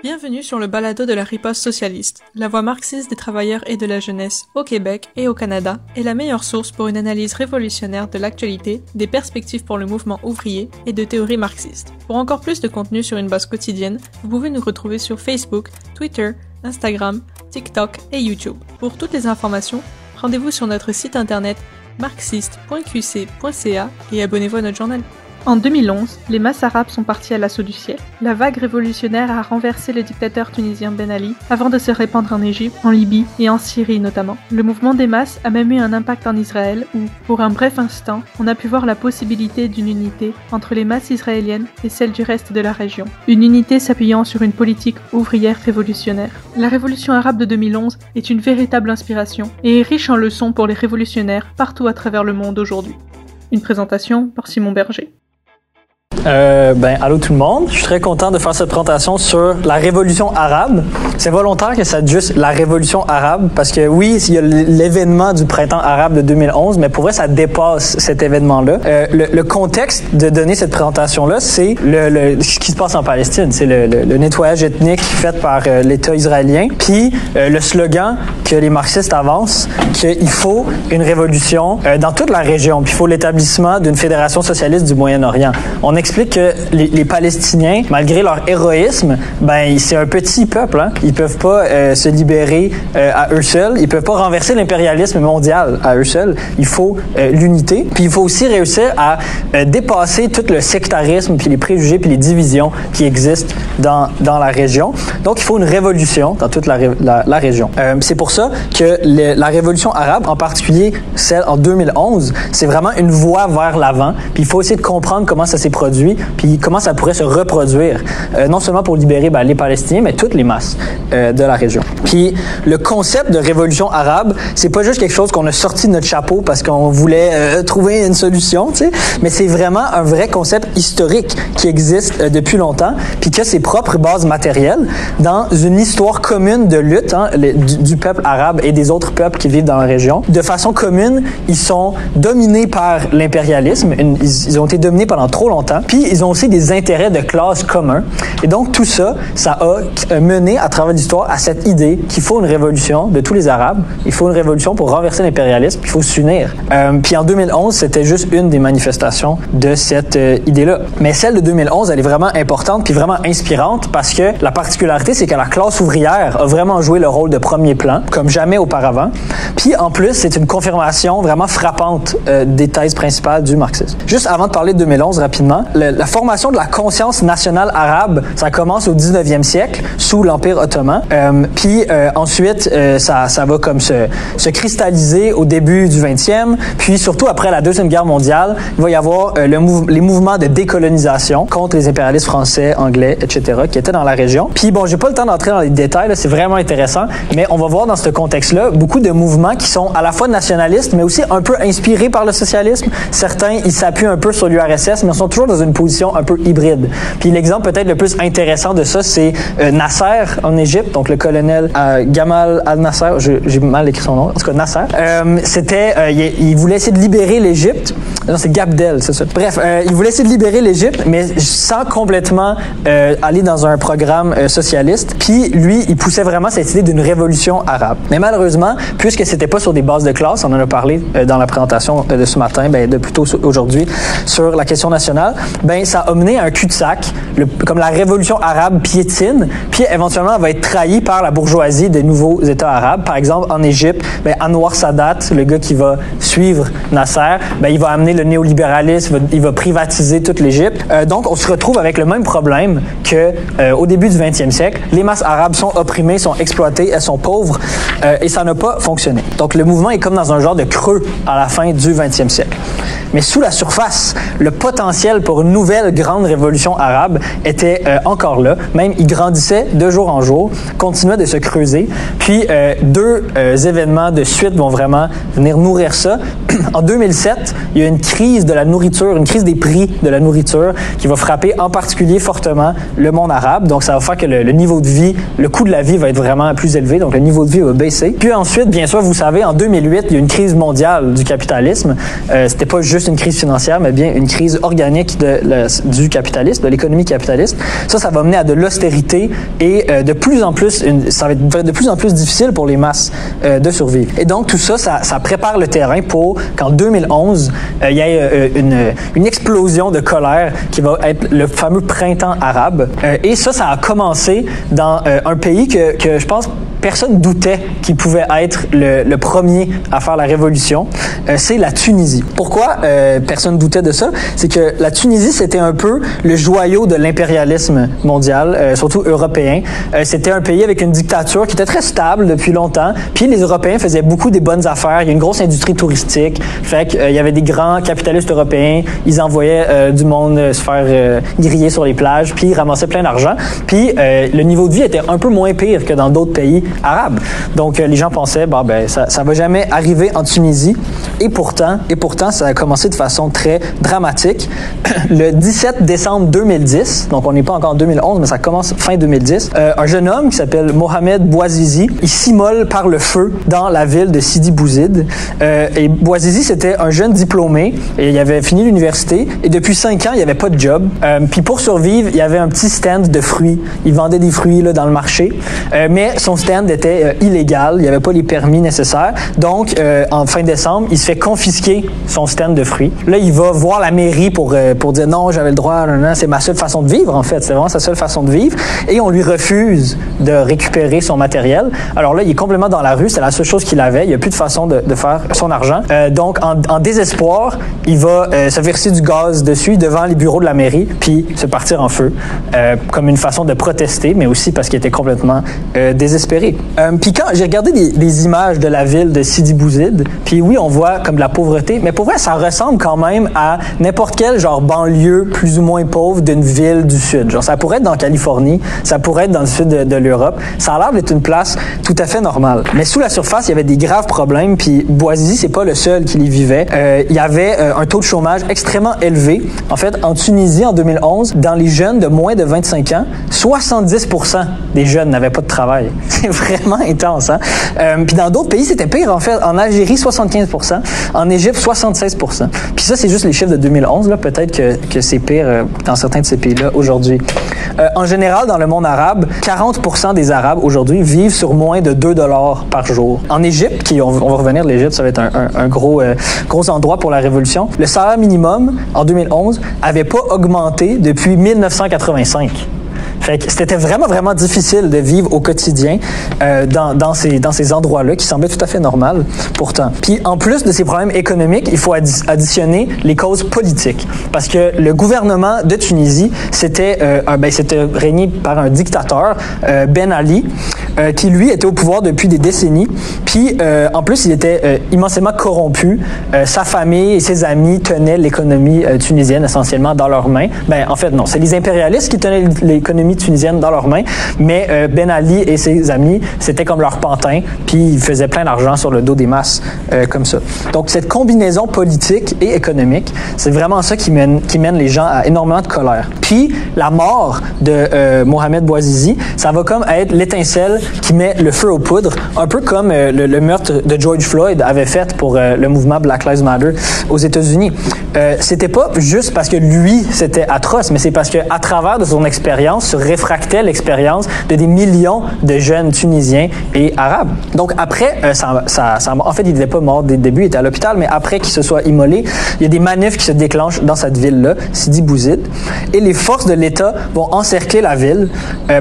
Bienvenue sur le balado de la riposte socialiste, la voix marxiste des travailleurs et de la jeunesse au Québec et au Canada est la meilleure source pour une analyse révolutionnaire de l'actualité, des perspectives pour le mouvement ouvrier et de théories marxistes. Pour encore plus de contenu sur une base quotidienne, vous pouvez nous retrouver sur Facebook, Twitter, Instagram, TikTok et YouTube. Pour toutes les informations, rendez-vous sur notre site internet marxiste.qc.ca et abonnez-vous à notre journal. En 2011, les masses arabes sont parties à l'assaut du ciel. La vague révolutionnaire a renversé le dictateur tunisien Ben Ali avant de se répandre en Égypte, en Libye et en Syrie notamment. Le mouvement des masses a même eu un impact en Israël où, pour un bref instant, on a pu voir la possibilité d'une unité entre les masses israéliennes et celles du reste de la région. Une unité s'appuyant sur une politique ouvrière révolutionnaire. La révolution arabe de 2011 est une véritable inspiration et est riche en leçons pour les révolutionnaires partout à travers le monde aujourd'hui. Une présentation par Simon Berger. Euh, ben, allô tout le monde. Je suis très content de faire cette présentation sur la révolution arabe. C'est volontaire que ça juste la révolution arabe parce que oui, il y a l'événement du printemps arabe de 2011, mais pour vrai, ça dépasse cet événement-là. Euh, le, contexte de donner cette présentation-là, c'est le, le, ce qui se passe en Palestine. C'est le, le, nettoyage ethnique fait par euh, l'État israélien. Puis euh, le slogan que les marxistes avancent, qu'il faut une révolution dans toute la région. Puis il faut l'établissement d'une fédération socialiste du Moyen-Orient. Explique que les, les, Palestiniens, malgré leur héroïsme, ben c'est un petit peuple. Hein? Ils peuvent pas euh, se libérer euh, à eux seuls. Ils peuvent pas renverser l'impérialisme mondial à eux seuls. Il faut euh, l'unité. Puis il faut aussi réussir à dépasser tout le sectarisme, puis les préjugés, puis les divisions qui existent dans, dans la région. Donc il faut une révolution dans toute la, la, région. c'est pour ça que la révolution arabe, en particulier celle en 2011, c'est vraiment une voie vers l'avant. Puis il faut essayer de comprendre comment ça s'est produit puis comment ça pourrait se reproduire, euh, non seulement pour libérer ben, les Palestiniens, mais toutes les masses euh, de la région. Puis le concept de révolution arabe, c'est pas juste quelque chose qu'on a sorti de notre chapeau parce qu'on voulait euh, trouver une solution, tu sais, mais c'est vraiment un vrai concept historique qui existe euh, depuis longtemps, puis qui a ses propres bases matérielles dans une histoire commune de lutte hein, du, peuple arabe et des autres peuples qui vivent dans la région. De façon commune, ils sont dominés par l'impérialisme, ils ont été dominés pendant trop longtemps, puis ils ont aussi des intérêts de classe communs. Et donc tout ça, ça a mené à travers l'histoire à cette idée qu'il faut une révolution de tous les Arabes. Il faut une révolution pour renverser l'impérialisme. Il faut s'unir. Euh, puis en 2011, c'était juste une des manifestations de cette euh, idée-là. Mais celle de 2011, elle est vraiment importante puis vraiment inspirante parce que la particularité, c'est que la classe ouvrière a vraiment joué le rôle de premier plan, comme jamais auparavant. Puis en plus, c'est une confirmation vraiment frappante euh, des thèses principales du marxisme. Juste avant de parler de 2011 rapidement, la formation de la conscience nationale arabe, ça commence au 19e siècle sous l'Empire ottoman. Euh, puis euh, ensuite, euh, ça, ça va comme se, se cristalliser au début du 20e. Puis surtout après la Deuxième Guerre mondiale, il va y avoir les mouvements de décolonisation contre les impérialistes français, anglais, etc., qui étaient dans la région. Puis bon, j'ai pas le temps d'entrer dans les détails, c'est vraiment intéressant, mais on va voir dans ce contexte-là beaucoup de mouvements qui sont à la fois nationalistes, mais aussi un peu inspirés par le socialisme. Certains, ils s'appuient un peu sur l'URSS, mais ils sont toujours dans une position un peu hybride. Puis l'exemple peut-être le plus intéressant de ça, c'est euh, Nasser en Égypte, donc le colonel euh, Gamal al-Nasser, j'ai mal écrit son nom, en tout cas Nasser. Euh, c'était, il, il, voulait essayer de libérer l'Égypte. Non, c'est Gabdel, c'est ça. Bref, il voulait essayer de libérer l'Égypte, mais sans complètement aller dans un programme socialiste. Puis lui, il poussait vraiment cette idée d'une révolution arabe. Mais malheureusement, puisque c'était pas sur des bases de classe, on en a parlé dans la présentation de ce matin, ben, de plutôt aujourd'hui sur la question nationale, ben ça a mené à un cul-de-sac, comme la révolution arabe piétine, puis éventuellement elle va être trahie par la bourgeoisie des nouveaux États arabes. Par exemple, en Égypte, ben, Anwar Sadat, le gars qui va suivre Nasser, ben, il va amener le néolibéralisme, il va, privatiser toute l'Égypte. Euh, donc, on se retrouve avec le même problème que euh, au début du 20e siècle. Les masses arabes sont opprimées, sont exploitées, elles sont pauvres, euh, et ça n'a pas fonctionné. Donc, le mouvement est comme dans un genre de creux à la fin du 20e siècle. Mais sous la surface, le potentiel pour une nouvelle grande révolution arabe était euh, encore là. Même, il grandissait de jour en jour, continuait de se creuser. Puis, euh, deux euh, événements de suite vont vraiment venir nourrir ça. en 2007, il y a une crise de la nourriture, une crise des prix de la nourriture qui va frapper en particulier fortement le monde arabe. Donc, ça va faire que le, le niveau de vie, le coût de la vie va être vraiment plus élevé. Donc, le niveau de vie va baisser. Puis ensuite, bien sûr, vous savez, en 2008, il y a une crise mondiale du capitalisme. C'était pas juste une crise financière, mais bien une crise organique de, du capitalisme, de l'économie capitaliste. Ça, ça va mener à de l'austérité et euh, de plus en plus, une, ça va être de plus en plus difficile pour les masses euh, de survivre. Et donc, tout ça, ça, prépare le terrain pour qu'en 2011, euh, il y ait une, explosion de colère qui va être le fameux printemps arabe. et ça, ça a commencé dans un pays que, je pense personne doutait qu'il pouvait être le, premier à faire la révolution, c'est la Tunisie. Pourquoi euh, personne doutait de ça? C'est que la Tunisie, c'était un peu le joyau de l'impérialisme mondial, euh, surtout européen. Euh, c'était un pays avec une dictature qui était très stable depuis longtemps, puis les Européens faisaient beaucoup des bonnes affaires. Il y a une grosse industrie touristique, fait qu'il y avait des grands capitalistes européens, ils envoyaient du monde se faire griller sur les plages, puis ils ramassaient plein d'argent. Puis le niveau de vie était un peu moins pire que dans d'autres pays arabe. Donc, euh, les gens pensaient, bah, ben, ça, ça va jamais arriver en Tunisie. Et pourtant, et pourtant, ça a commencé de façon très dramatique. Le 17 décembre 2010, donc on n'est pas encore en 2011, mais ça commence fin 2010, euh, un jeune homme qui s'appelle Mohamed Bouazizi, il s'immole par le feu dans la ville de Sidi Bouzid. Euh, et Bouazizi, c'était un jeune diplômé et il avait fini l'université et depuis cinq ans, il avait pas de job. Euh, puis pour survivre, il y avait un petit stand de fruits. Il vendait des fruits là, dans le marché, euh, mais son stand était euh, illégal, il n'y avait pas les permis nécessaires. Donc, euh, en fin décembre, il se fait confisquer son stand de fruits. Là, il va voir la mairie pour, pour non, j'avais le droit, c'est ma seule façon de vivre, en fait. C'est vraiment sa seule façon de vivre. Et on lui refuse de récupérer son matériel. Alors là, il est complètement dans la rue, c'est la seule chose qu'il avait. Il n'y a plus de façon de, faire son argent. donc, en, désespoir, il va se verser du gaz dessus devant les bureaux de la mairie, puis se partir en feu, comme une façon de protester, mais aussi parce qu'il était complètement désespéré. Euh, puis quand j'ai regardé des, images de la ville de Sidi Bouzid, puis oui, on voit comme de la pauvreté, mais pour vrai, ça ressemble quand même à n'importe quel genre banlieue plus ou moins pauvre d'une ville du sud. Genre, ça pourrait être dans Californie, ça pourrait être dans le sud de, l'Europe. Ça a l'air d'être une place tout à fait normale. Mais sous la surface, il y avait des graves problèmes, puis Boisizy, c'est pas le seul qui y vivait. Euh, il y avait euh, un taux de chômage extrêmement élevé. En fait, en Tunisie, en 2011, dans les jeunes de moins de 25 ans, 70% des jeunes n'avaient pas de travail. vraiment intense. Hein? Euh, puis dans d'autres pays, c'était pire. En fait, en Algérie, 75% En Égypte, 76 Puis ça, c'est juste les chiffres de 2011. Là. Peut-être que, que c'est pire euh, dans certains de ces pays-là aujourd'hui. Euh, en général, dans le monde arabe, 40% des Arabes aujourd'hui vivent sur moins de 2 dollars par jour. En Égypte, qui on, va revenir l'Égypte, ça va être un gros, euh, gros endroit pour la révolution. Le salaire minimum en 2011 avait pas augmenté depuis 1985 c'était vraiment, vraiment difficile de vivre au quotidien euh, dans, dans, ces, dans ces endroits-là qui semblaient tout à fait normal pourtant. Puis en plus de ces problèmes économiques, il faut additionner les causes politiques. Parce que le gouvernement de Tunisie, c'était euh, ben, régné par un dictateur, euh, Ben Ali, euh, qui lui était au pouvoir depuis des décennies. Puis euh, en plus, il était immensément corrompu. sa famille et ses amis tenaient l'économie tunisienne essentiellement dans leurs mains. Ben en fait non, c'est les impérialistes qui tenaient l'économie tunisienne dans leurs mains, mais Ben Ali et ses amis, c'était comme leur pantin, puis ils faisaient plein d'argent sur le dos des masses comme ça. Donc cette combinaison politique et économique, c'est vraiment ça qui mène qui mène les gens à énormément de colère. Puis la mort de Mohamed Bouazizi, ça va comme être l'étincelle qui met le feu aux poudres, un peu comme euh, le, meurtre de George Floyd avait fait pour euh, le mouvement Black Lives Matter aux États-Unis. Euh, c'était pas juste parce que lui c'était atroce, mais c'est parce que à travers de son expérience se réfractait l'expérience de des millions de jeunes Tunisiens et Arabes. Donc après, euh, ça, en fait, il n'était pas mort dès le début, il était à l'hôpital, mais après qu'il se soit immolé, il y a des manifs qui se déclenchent dans cette ville-là, Sidi Bouzid, et les forces de l'État vont encercler la ville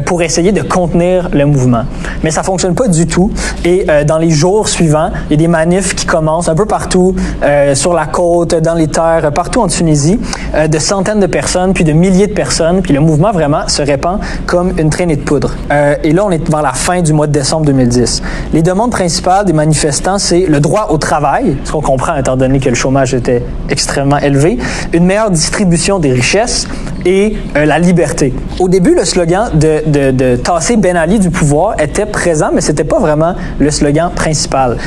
pour essayer de contenir le mouvement mais ça fonctionne pas du tout. Et euh, dans les jours suivants, il y a des manifs qui commencent un peu partout, euh, sur la côte, dans les terres, partout en Tunisie, euh, de centaines de personnes, puis de milliers de personnes, puis le mouvement vraiment se répand comme une traînée de poudre. Euh, et là, on est vers la fin du mois de décembre 2010. Les demandes principales des manifestants, c'est le droit au travail, ce qu'on comprend étant donné que le chômage était extrêmement élevé, une meilleure distribution des richesses et la liberté. Au début, le slogan de, de, de, tasser Ben Ali du pouvoir était présent, mais c'était pas vraiment le slogan principal.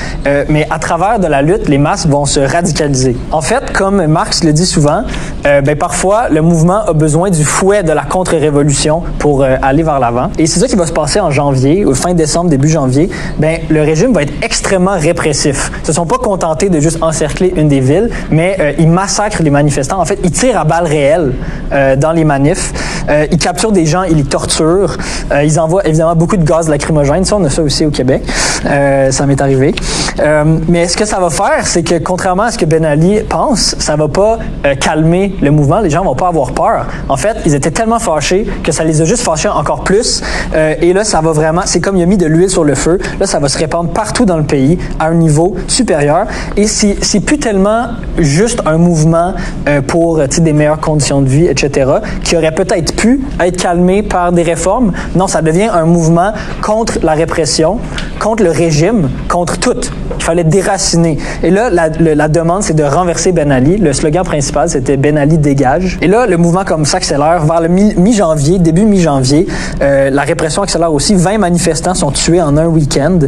mais à travers de la lutte, les masses vont se radicaliser. En fait, comme Marx le dit souvent, ben parfois le mouvement a besoin du fouet de la contre-révolution pour aller vers l'avant. Et c'est ça qui va se passer en janvier, ou fin décembre, début janvier. Ben le régime va être extrêmement répressif. Ils se sont pas contentés de juste encercler une des villes, mais euh, ils massacrent les manifestants. En fait, ils tirent à balles réelles euh, dans les manifs. Euh, ils capturent des gens, ils les torturent. Euh, ils envoient évidemment beaucoup de gaz lacrymogène. Ça, on a ça aussi au Québec. Euh, ça m'est arrivé. mais ce que ça va faire, c'est que contrairement à ce que Ben Ali pense, ça va pas calmer le mouvement. Les gens vont pas avoir peur. En fait, ils étaient tellement fâchés que ça les a juste fâchés encore plus. et là, ça va vraiment, c'est comme il a mis de l'huile sur le feu. Là, ça va se répandre partout dans le pays à un niveau supérieur. Et c'est plus tellement juste un mouvement pour des meilleures conditions de vie, etc., qui aurait peut-être pu être calmé par des réformes. Non, ça devient un mouvement contre la répression, contre le régime, contre tout. Il fallait déraciner. Et là, la, la demande, c'est de renverser Ben Ali. Le slogan principal, c'était Ben Ali dégage. Et là, le mouvement comme s'accélère vers le mi-janvier, début mi-janvier. Euh, la répression accélère aussi. 20 manifestants sont tués en un week-end.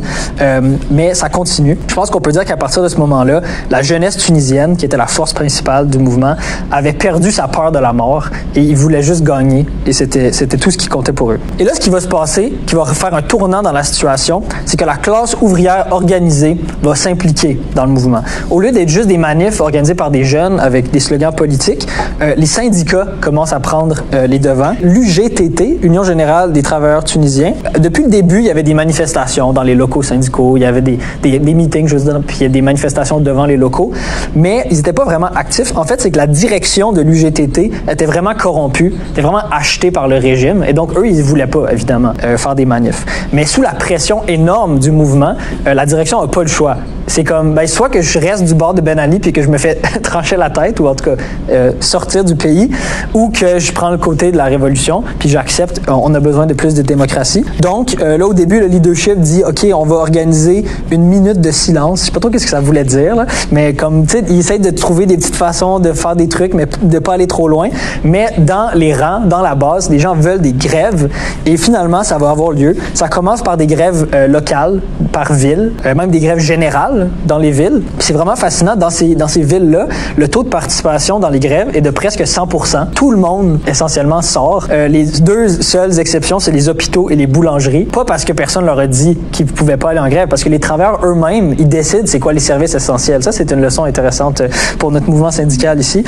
Euh, mais ça continue. Je pense qu'on peut dire qu'à partir de ce moment-là, la jeunesse tunisienne, qui était la force principale du mouvement, avait perdu sa peur de la mort et ils voulaient juste gagner. Et c'était, c'était tout ce qui comptait pour eux. Et là, ce qui va se passer, qui va faire un tournant dans la situation, c'est que la classe ouvrière organisée va s'impliquer dans le mouvement. Au lieu d'être juste des manifs organisés par des jeunes avec des slogans politiques, euh, les syndicats commencent à prendre euh, les devants. L'UGTT, Union générale des travailleurs tunisiens, depuis le début, il y avait des manifestations dans les locaux syndicaux, il y avait des, des, meetings, je veux dire, puis il y a des manifestations devant les locaux, mais ils n'étaient pas vraiment actifs. En fait, c'est que la direction de l'UGTT était vraiment corrompue, était vraiment achetée par le régime, et donc eux, ils ne voulaient pas, évidemment, euh, faire des manifs. Mais sous la pression énorme du mouvement, euh, la direction n'a pas le choix. C'est comme, ben, soit que je reste du bord de Ben Ali puis que je me fais trancher la tête, ou en tout cas euh, sortir du pays, ou que je prends le côté de la révolution, puis j'accepte, on a besoin de plus de démocratie. Donc, là, au début, le leadership dit, OK, on va organiser une minute de silence. Je sais pas trop qu'est-ce que ça voulait dire, là, mais comme, tu sais, ils essayent de trouver des petites façons de faire des trucs, mais de pas aller trop loin. Mais dans les rangs, dans la base, les gens veulent des grèves, et finalement, ça va avoir lieu. Ça commence par des grèves euh, locales, par ville, euh, même des grèves générales dans les villes. C'est vraiment fascinant. Dans ces, dans ces villes-là, le taux de participation dans les grèves est de presque 100% Tout le monde, essentiellement, sort. Euh, les deux seules exceptions, c'est les hôpitaux et les boulangeries. Pas parce que personne leur a dit qu'ils ne pouvaient pas aller en grève, parce que les travailleurs eux-mêmes, ils décident c'est quoi les services essentiels. Ça, c'est une leçon intéressante pour notre mouvement syndical ici.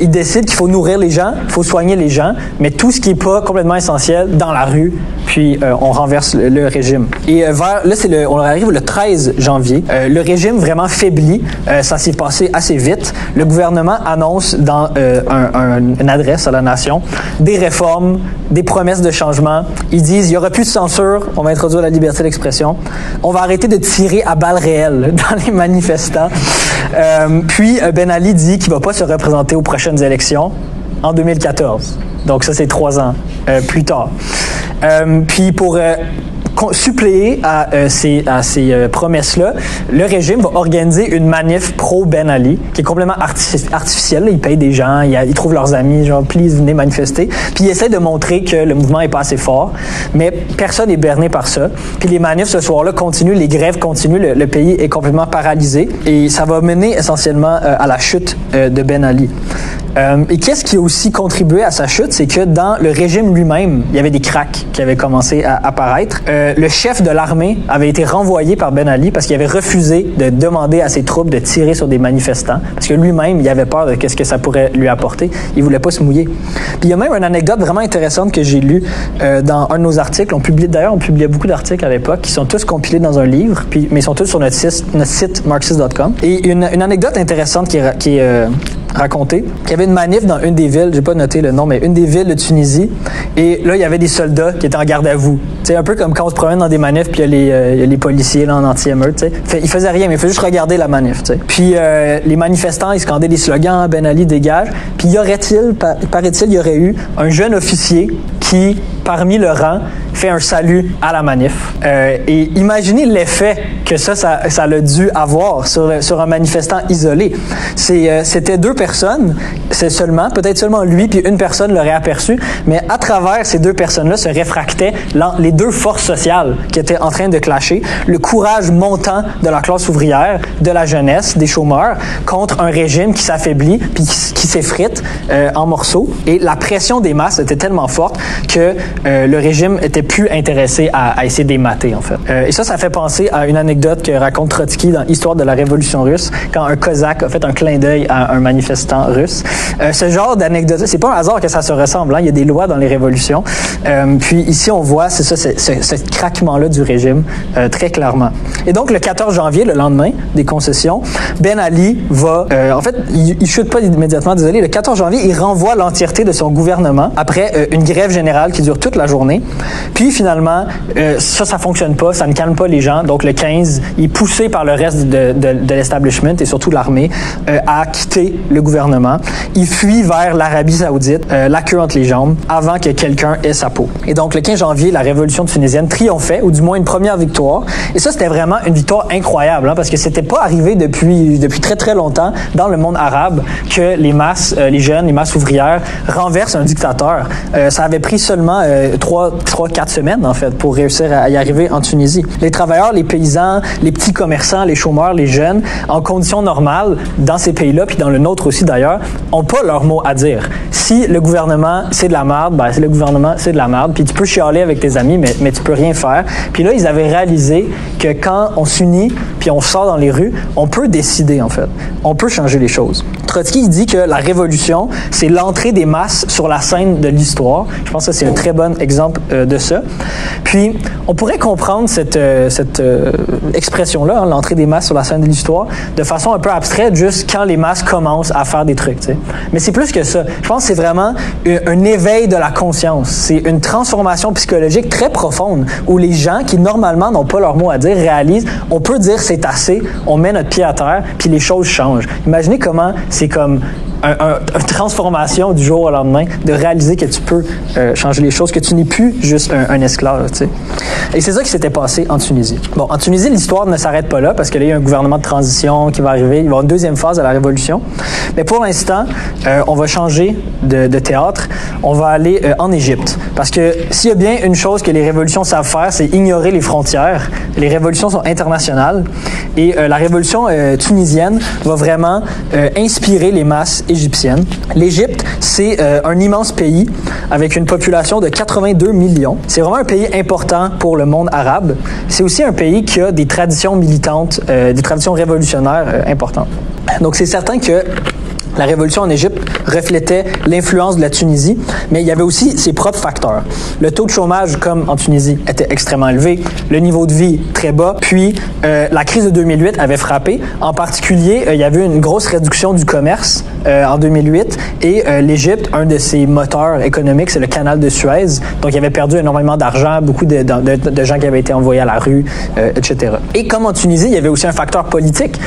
ils décident qu'il faut nourrir les gens, il faut soigner les gens, mais tout ce qui n'est pas complètement essentiel, dans la rue, puis euh, on renverse le, régime. Et euh, vers, là, c'est le, on arrive le 13 janvier. Euh, le régime vraiment faiblit. ça s'est passé assez vite. Le gouvernement annonce dans un, une adresse à la nation des réformes, des promesses de changement. Ils disent il y aura plus de censure, on va introduire la liberté d'expression, on va arrêter de tirer à balles réelles dans les manifestants. puis Ben Ali dit qu'il va pas se représenter aux prochaines élections en 2014. Donc ça, c'est trois ans euh, plus tard. Euh, puis pour euh, suppléer à euh, ces, à ces euh, promesses-là, le régime va organiser une manif pro-Ben Ali, qui est complètement artificielle. Ils payent des gens, ils, trouvent leurs amis, genre, please, venez manifester. Puis ils essaient de montrer que le mouvement est pas assez fort, mais personne n'est berné par ça. Puis les manifs ce soir-là continuent, les grèves continuent, le, pays est complètement paralysé et ça va mener essentiellement euh, à la chute de Ben Ali. et qu'est-ce qui a aussi contribué à sa chute, c'est que dans le régime lui-même, il y avait des cracks qui avaient commencé à apparaître. Euh, le chef de l'armée avait été renvoyé par Ben Ali parce qu'il avait refusé de demander à ses troupes de tirer sur des manifestants parce que lui-même, il avait peur de ce que ça pourrait lui apporter. Il voulait pas se mouiller. Puis il y a même une anecdote vraiment intéressante que j'ai lue euh, dans un de nos articles. On d'ailleurs, on publiait beaucoup d'articles à l'époque qui sont tous compilés dans un livre, puis mais ils sont tous sur notre site, notre marxist.com. Et une, anecdote intéressante qui est, qui est euh, racontée, qu'il y avait une manif dans une des villes, j'ai pas noté le nom, mais une des villes de Tunisie, et là il y avait des soldats qui étaient en garde à vous C'est un peu comme quand on se promène dans des manifs puis il y a les, euh, a policiers là, en anti-émeute. tu sais. Fait- Il faisait rien, mais il faisait juste regarder la manif. Puis euh, les manifestants, ils scandaient des slogans, Ben Ali dégage. Puis y aurait-il, pa- paraît-il, il y aurait eu un jeune officier qui, parmi le rang, fait un salut à la manif. Euh, et imaginez l'effet que ça, ça, ça l'a dû avoir sur, sur un manifestant isolé. C'était deux personnes, c'est seulement, peut-être seulement lui, puis une personne l'aurait aperçu, mais à travers ces deux personnes-là se réfractaient les deux forces sociales qui étaient en train de clasher, le courage montant de la classe ouvrière, de la jeunesse, des chômeurs, contre un régime qui s'affaiblit, puis qui, qui s'effrite euh, en morceaux. Et la pression des masses était tellement forte que euh, le régime était plus intéressé à, à essayer d'émater, en fait. Euh, et ça, ça fait penser à une anecdote que raconte Trotsky dans Histoire de la Révolution russe, quand un Cosaque a fait un clin d'œil à un manifestant russe. Euh, ce genre d'anecdote, c'est pas un hasard que ça se ressemble. Hein? Il y a des lois dans les révolutions. Euh, puis ici, on voit, c'est ça, c'est- c'est- ce craquement-là du régime, euh, très clairement. Et donc, le 14 janvier, le lendemain des concessions, Ben Ali va, euh, en fait, il, il chute pas immédiatement, désolé, le 14 janvier, il renvoie l'entièreté de son gouvernement après euh, une grève générale qui dure toute la journée. Puis finalement, euh, ça, ça fonctionne pas, ça ne calme pas les gens. Donc le 15, il est poussé par le reste de, de, de l'establishment et surtout l'armée à quitter le gouvernement. Il fuit vers l'Arabie saoudite, euh, la queue entre les jambes, avant que quelqu'un ait sa peau. Et donc le 15 janvier, la révolution tunisienne triomphait, ou du moins une première victoire. Et ça, c'était vraiment une victoire incroyable, hein, parce que c'était pas arrivé depuis, depuis très très longtemps dans le monde arabe que les masses, euh, les jeunes, les masses ouvrières renversent un dictateur. Euh, ça avait pris seulement euh, trois, trois, quatre semaines en fait pour réussir à y arriver en Tunisie. Les travailleurs, les paysans, les petits commerçants, les chômeurs, les jeunes, en conditions normales dans ces pays-là, puis dans le nôtre aussi d'ailleurs, ont pas leur mot à dire. Si le gouvernement c'est de la merde, ben le gouvernement c'est de la merde. Puis tu peux chialer avec tes amis, mais mais tu peux rien faire. Puis là ils avaient réalisé que quand on s'unit puis on sort dans les rues, on peut décider en fait, on peut changer les choses. Trotsky dit que la révolution c'est l'entrée des masses sur la scène de l'histoire. Je pense que c'est un très bon exemple euh, de ça. Puis, on pourrait comprendre cette, euh, cette euh, expression-là, hein, l'entrée des masses sur la scène de l'histoire, de façon un peu abstraite, juste quand les masses commencent à faire des trucs. Mais c'est plus que ça. Je pense que c'est vraiment un, un éveil de la conscience. C'est une transformation psychologique très profonde où les gens qui normalement n'ont pas leur mot à dire réalisent on peut dire c'est assez, on met notre pied à terre, puis les choses changent. Imaginez comment c'est comme un- un- une transformation du jour au lendemain, de réaliser que tu peux euh, changer les choses, que tu n'es plus juste un, un esclave. tu sais. Et c'est ça qui s'était passé en Tunisie. Bon, en Tunisie, l'histoire ne s'arrête pas là parce que là, il y a un gouvernement de transition qui va arriver. Il va y avoir une deuxième phase de la révolution. Mais pour l'instant, euh, on va changer de, de théâtre. On va aller euh, en Égypte. Parce que s'il y a bien une chose que les révolutions savent faire, c'est ignorer les frontières. Les révolutions sont internationales. Et euh, la révolution euh, tunisienne va vraiment euh, inspirer les masses égyptiennes. L'Égypte, c'est euh, un immense pays avec une population de 82 millions. C'est vraiment un pays important pour le monde arabe. C'est aussi un pays qui a des traditions militantes, euh, des traditions révolutionnaires euh, importantes. Donc c'est certain que la révolution en Égypte reflétait l'influence de la Tunisie, mais il y avait aussi ses propres facteurs. Le taux de chômage, comme en Tunisie, était extrêmement élevé, le niveau de vie très bas, puis euh, la crise de 2008 avait frappé. En particulier, euh, il y avait une grosse réduction du commerce euh, en 2008 et euh, l'Égypte, un de ses moteurs économiques, c'est le canal de Suez, donc il avait perdu énormément d'argent, beaucoup de, de- de- gens qui avaient été envoyés à la rue, euh, etc. Et comme en Tunisie, il y avait aussi un facteur politique.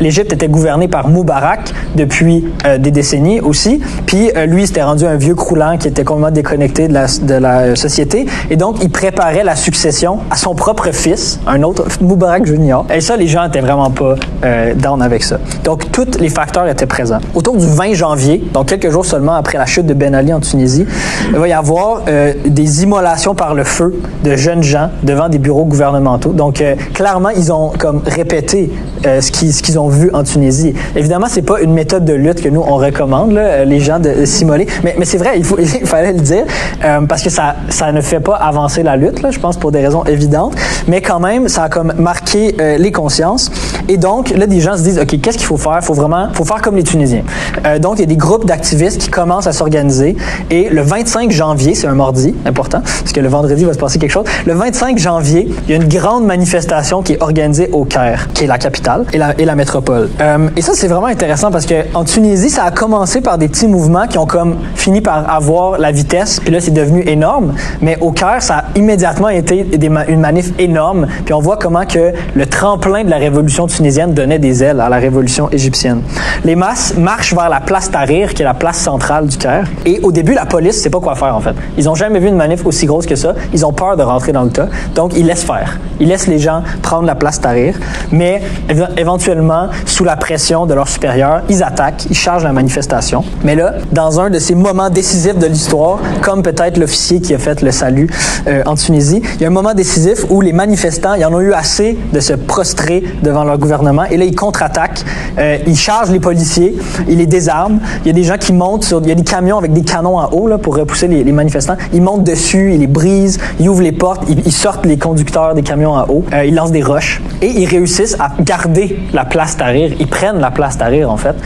L'Égypte était gouvernée par Moubarak depuis euh, des décennies aussi. Puis euh, lui, s'était rendu un vieux croulant qui était complètement déconnecté de la, de la euh, société. Et donc, il préparait la succession à son propre fils, un autre, Moubarak Junior. Et ça, les gens étaient vraiment pas euh, down avec ça. Donc, tous les facteurs étaient présents. Autour du 20 janvier, donc quelques jours seulement après la chute de Ben Ali en Tunisie, il va y avoir euh, des immolations par le feu de jeunes gens devant des bureaux gouvernementaux. Donc, euh, clairement, ils ont comme répété ce qu'ils qu'ils ont vu en Tunisie. Évidemment, c'est pas une méthode de lutte que nous on recommande, là, euh, les gens de, de s'immoler, mais, mais c'est vrai, il, faut, il fallait le dire euh, parce que ça, ça ne fait pas avancer la lutte, là, je pense pour des raisons évidentes, mais quand même, ça a comme marqué euh, les consciences Et donc, là, des gens se disent, OK, qu'est-ce qu'il faut faire? Il faut vraiment, faut faire comme les Tunisiens. Euh, donc, il y a des groupes d'activistes qui commencent à s'organiser. Et le 25 janvier, c'est un mardi, important, parce que le vendredi va se passer quelque chose. Le 25 janvier, il y a une grande manifestation qui est organisée au Caire, qui est la capitale et la, et la métropole. Euh, et ça, c'est vraiment intéressant parce que en Tunisie, ça a commencé par des petits mouvements qui ont comme fini par avoir la vitesse. Puis là, c'est devenu énorme. Mais au Caire, ça a immédiatement été une manif énorme. Puis on voit comment que le tremplin de la révolution tunisienne donnait des ailes à la révolution égyptienne. Les masses marchent vers la place Tahrir, qui est la place centrale du Caire. Et au début, la police sait pas quoi faire en fait. Ils ont jamais vu une manif aussi grosse que ça. Ils ont peur de rentrer dans le tas. Donc ils laissent faire. Ils laissent les gens prendre la place Tahrir. Mais éve- éventuellement, sous la pression de leurs supérieurs, ils attaquent, ils chargent la manifestation. Mais là, dans un de ces moments décisifs de l'histoire, comme peut-être l'officier qui a fait le salut euh, en Tunisie, il y a un moment décisif où les manifestants, ils en ont eu assez de se prostrer devant leur gouvernement. Et là, ils contre-attaquent. Euh, ils chargent les policiers, ils les désarment. Il y a des gens qui montent sur... Il y a des camions avec des canons en haut là, pour repousser les, manifestants. Ils montent dessus, ils les brisent, ils ouvrent les portes, ils, sortent les conducteurs des camions en haut. Euh, ils lancent des roches. Et ils réussissent à garder la place Tahrir. Ils prennent la place Tahrir, en fait.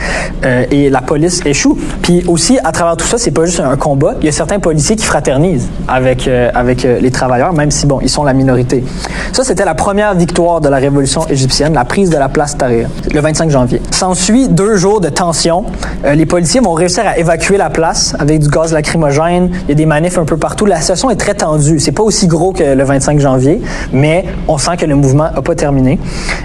Euh, et la police échoue. Puis aussi, à travers tout ça, c'est pas juste un combat. Il y a certains policiers qui fraternisent avec, euh, avec euh, les travailleurs, même si, bon, ils sont la minorité. Ça, c'était la première victoire de la révolution égyptienne, la prise de la place Tahrir, le 25 janvier. S'ensuit deux jours de tension. Euh, les policiers vont réussir à évacuer la place avec du gaz lacrymogène. Il y a des manifs un peu partout. La situation est très tendue. C'est pas aussi gros que le 25 janvier, mais on sent que le mouvement n'a pas terminé.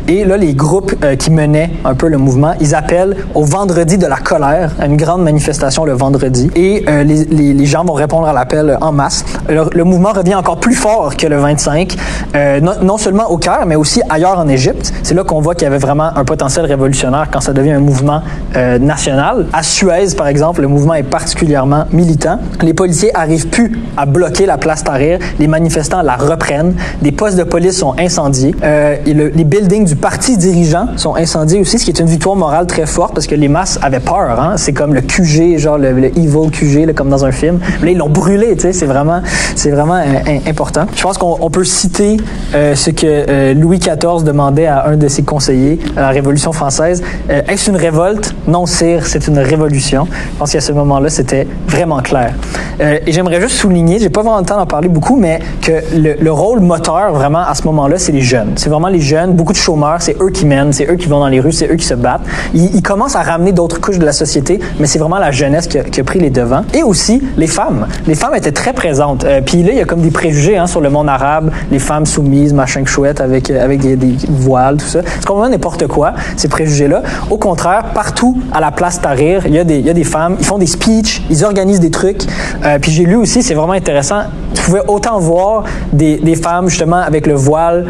Et là, les groupes qui menaient un peu le mouvement, ils appellent au vendredi de la colère, à une grande manifestation le vendredi. Et euh, les, gens vont répondre à l'appel en masse. Le, mouvement revient encore plus fort que le 25, euh, non, seulement au Caire, mais aussi ailleurs en Égypte. C'est là qu'on voit qu'il y avait vraiment un potentiel révolutionnaire quand ça devient un mouvement euh, national. À Suez, par exemple, le mouvement est particulièrement militant. Les policiers arrivent plus à bloquer la place Tahrir. Les manifestants la reprennent. Des postes de police sont incendiés. Euh, et le- les buildings du parti dirigeant sont incendiés aussi, ce qui est une victoire morale très forte parce que les masses avaient peur. Hein? C'est comme le QG, genre le, evil QG, là, comme dans un film. Là, ils l'ont brûlé. C'est vraiment, c'est vraiment euh, important. Je pense qu'on on peut citer euh, ce que euh, Louis XIV demandait à un de ses conseillers à la Révolution française. Est-ce une révolte? Non, sire, c'est une révolution. Je pense qu'à ce moment-là, c'était vraiment clair. Et j'aimerais juste souligner, j'ai pas vraiment le temps d'en parler beaucoup, mais que le, le rôle moteur, vraiment, à ce moment-là, c'est les jeunes. C'est vraiment les jeunes, beaucoup de chômeurs, c'est eux qui mènent, c'est eux qui vont dans les rues, c'est eux qui se battent. Ils commencent à ramener d'autres couches de la société, mais c'est vraiment la jeunesse qui a, pris les devants. Et aussi, les femmes. Les femmes étaient très présentes. Euh, Puis là, il y a comme des préjugés hein, sur le monde arabe, les femmes soumises, machin chouette, avec, euh, avec des, voiles, tout ça. C'est complètement n'importe quoi, ces préjugés-là. Au contraire, partout à la place Tahrir, il y, a des, y a des femmes, ils font des speeches, ils organisent des trucs. Euh, puis j'ai lu aussi, c'est vraiment intéressant, tu pouvais autant voir des, des femmes justement avec le voile,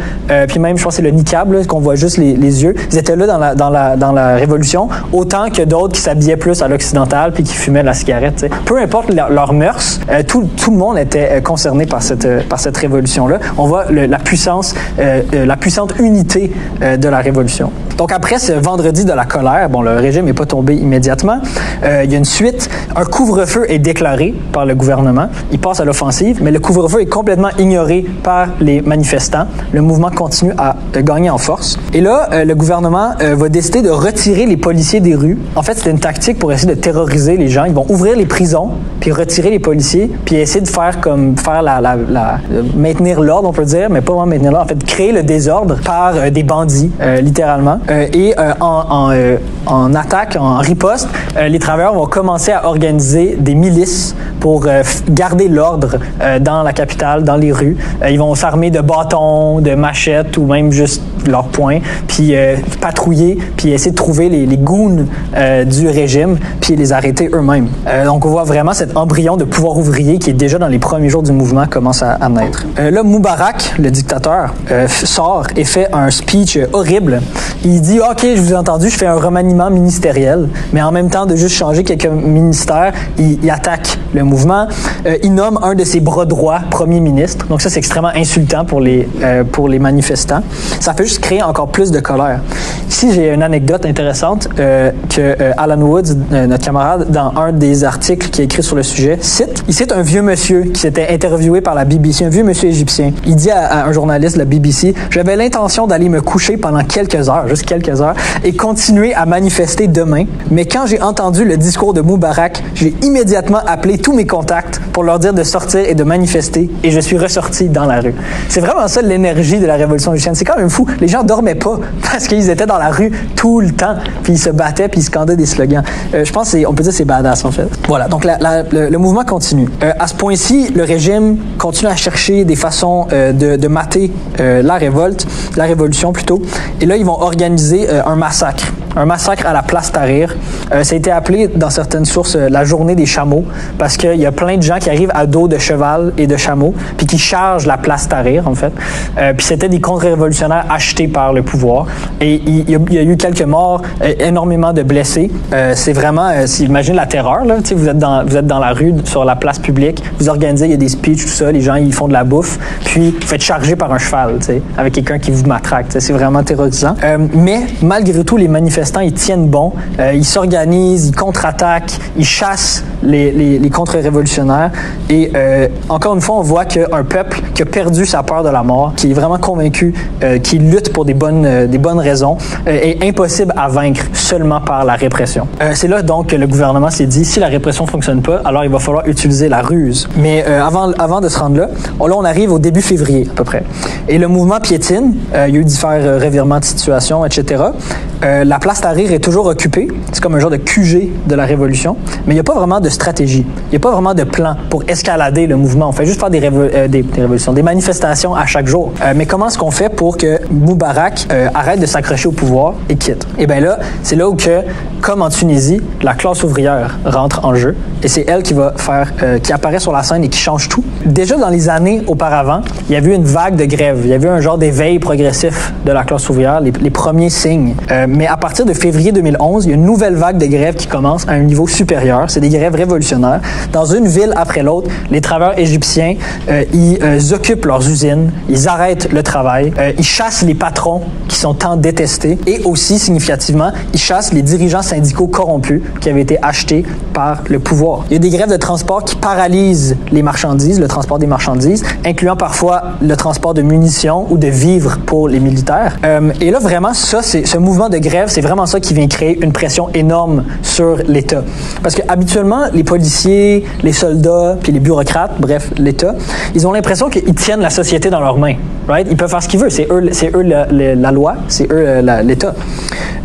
puis même, je pense c'est le niqab, qu'on voit juste les, yeux. Ils étaient là dans la, dans la, dans la Révolution, autant que qui s'habillaient plus à l'occidental puis qui fumaient de la cigarette. Peu importe leur, leur mœurs, euh, tout, tout le monde était euh, concerné par cette, euh, par cette révolution-là. On voit la puissance, la puissante unité de la révolution. Donc après ce vendredi de la colère, bon, le régime n'est pas tombé immédiatement. Euh, il y a une suite. Un couvre-feu est déclaré par le gouvernement. Il passe à l'offensive, mais le couvre-feu est complètement ignoré par les manifestants. Le mouvement continue à gagner en force. Et là, euh, le gouvernement euh, va décider de retirer les policiers des rues. En fait, c'était une tactique pour essayer de terroriser les gens. Ils vont ouvrir les prisons, puis retirer les policiers, puis essayer de faire comme faire la, la- la- euh, maintenir l'ordre, on peut dire, mais pas vraiment maintenir l'ordre. En fait, créer le désordre par euh, des bandits, euh, littéralement. Euh, et euh, en, en, euh, en attaque, en riposte, euh, les travailleurs vont commencer à organiser des milices pour euh, garder l'ordre dans la capitale, dans les rues. Ils vont s'armer de bâtons, de machettes ou même juste leurs poings, puis patrouiller, puis essayer de trouver les, les goons du régime, puis les arrêter eux-mêmes. Donc on voit vraiment cet embryon de pouvoir ouvrier qui est déjà dans les premiers jours du mouvement commence à, à naître. Là, Moubarak, le dictateur, sort et fait un speech horrible. Dit OK, je vous ai entendu, je fais un remaniement ministériel, mais en même temps de juste changer quelques ministères, il, il attaque le mouvement. Euh, il nomme un de ses bras droits premier ministre. Donc ça, c'est extrêmement insultant pour les, euh, pour les manifestants. Ça fait juste créer encore plus de colère. Ici, j'ai une anecdote intéressante euh, que Alan Woods, notre camarade, dans un des articles qui a écrit sur le sujet, cite. Il cite un vieux monsieur qui s'était interviewé par la BBC, un vieux monsieur égyptien. Il dit à, à un journaliste de la BBC, j'avais l'intention d'aller me coucher pendant quelques heures, juste quelques heures et continuer à manifester demain. Mais quand j'ai entendu le discours de Moubarak, j'ai immédiatement appelé tous mes contacts pour leur dire de sortir et de manifester et je suis ressorti dans la rue. C'est vraiment ça l'énergie de la révolution haïtienne. C'est quand même fou. Les gens dormaient pas parce qu'ils étaient dans la rue tout le temps, puis ils se battaient, puis ils scandaient des slogans. Euh, je pense qu'on peut dire c'est badass en fait. Voilà, donc le, mouvement continue. Euh, à ce point-ci, le régime continue à chercher des façons euh, de, de, mater la révolte, la révolution plutôt. Et là, ils vont organiser un massacre un massacre à la place Tahrir. Euh, ça a été appelé dans certaines sources euh, la journée des chameaux parce qu'il y a plein de gens qui arrivent à dos de cheval et de chameau puis qui chargent la place Tahrir en fait. Euh, puis c'était des contre-révolutionnaires achetés par le pouvoir et il, y, a, eu quelques morts, énormément de blessés. c'est vraiment, imagine la terreur là. Vous êtes dans vous êtes dans la rue sur la place publique, vous organisez, il y a des speeches tout ça, les gens ils font de la bouffe, puis vous faites charger par un cheval, avec quelqu'un qui vous matraque. C'est vraiment terrorisant. mais malgré tout, les manifestants ils tiennent bon, euh, ils s'organisent, ils contre-attaquent, ils chassent les, contre-révolutionnaires. Et euh, encore une fois, on voit qu'un peuple qui a perdu sa peur de la mort, qui est vraiment convaincu, euh, qui lutte pour des bonnes, des bonnes raisons, est impossible à vaincre seulement par la répression. C'est là donc que le gouvernement s'est dit, si la répression fonctionne pas, alors il va falloir utiliser la ruse. Mais avant, avant de se rendre là, là, on arrive au début février à peu près. Et le mouvement piétine, il y a eu différents revirements de situation, etc. la place Tahrir est toujours occupée. C'est comme un genre de QG de la révolution. Mais il n'y a pas vraiment de stratégie. Il n'y a pas vraiment de plan pour escalader le mouvement. On fait juste faire des, euh, révolutions, des manifestations à chaque jour. Euh, mais comment est-ce qu'on fait pour que Moubarak euh, arrête de s'accrocher au pouvoir et quitte? Et eh bien là, c'est là où que, comme en Tunisie, la classe ouvrière rentre en jeu. Et c'est elle qui va faire, qui apparaît sur la scène et qui change tout. Déjà dans les années auparavant, il y avait eu une vague de grève. Il y avait eu un genre d'éveil progressif de la classe ouvrière, les, les premiers signes. mais à partir de février 2011, il y a une nouvelle vague de grèves qui commence à un niveau supérieur. C'est des grèves révolutionnaires. Dans une ville après l'autre, les travailleurs égyptiens, euh, ils euh, occupent leurs usines, ils arrêtent le travail, euh, ils chassent les patrons qui sont tant détestés et aussi, significativement, ils chassent les dirigeants syndicaux corrompus qui avaient été achetés par le pouvoir. Il y a des grèves de transport qui paralysent les marchandises, le transport des marchandises, incluant parfois le transport de munitions ou de vivres pour les militaires. et là, vraiment, ça, c'est ce mouvement de grève, c'est vraiment ça qui vient créer une pression énorme sur l'État. Parce que habituellement, les policiers, les soldats, puis les bureaucrates, bref, l'État, ils ont l'impression qu'ils tiennent la société dans leurs mains. Right? Ils peuvent faire ce qu'ils veulent. C'est eux, c'est eux la, loi, c'est eux euh, l'État.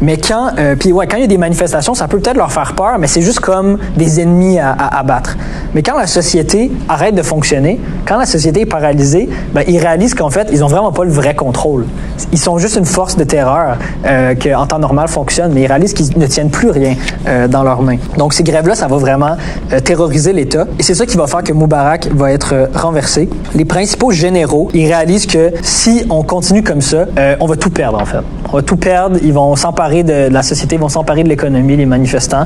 Mais quand, euh, puis ouais, quand il y a des manifestations, ça peut peut-être leur faire peur, mais c'est juste comme des ennemis à, abattre. Mais quand la société arrête de fonctionner, quand la société est paralysée, ben, ils réalisent qu'en fait, ils n'ont vraiment pas le vrai contrôle. Ils sont juste une force de terreur euh, en temps normal fonctionne, mais ils réalisent qu'ils ne tiennent plus rien euh, dans leurs mains. Donc ces grèves-là, ça va vraiment euh, terroriser l'État. Et c'est ça qui va faire que Moubarak va être euh, renversé. Les principaux généraux, ils réalisent que si on continue comme ça, on va tout perdre en fait. On va tout perdre. Ils vont s'emparer de, la société, ils vont s'emparer de l'économie, les manifestants.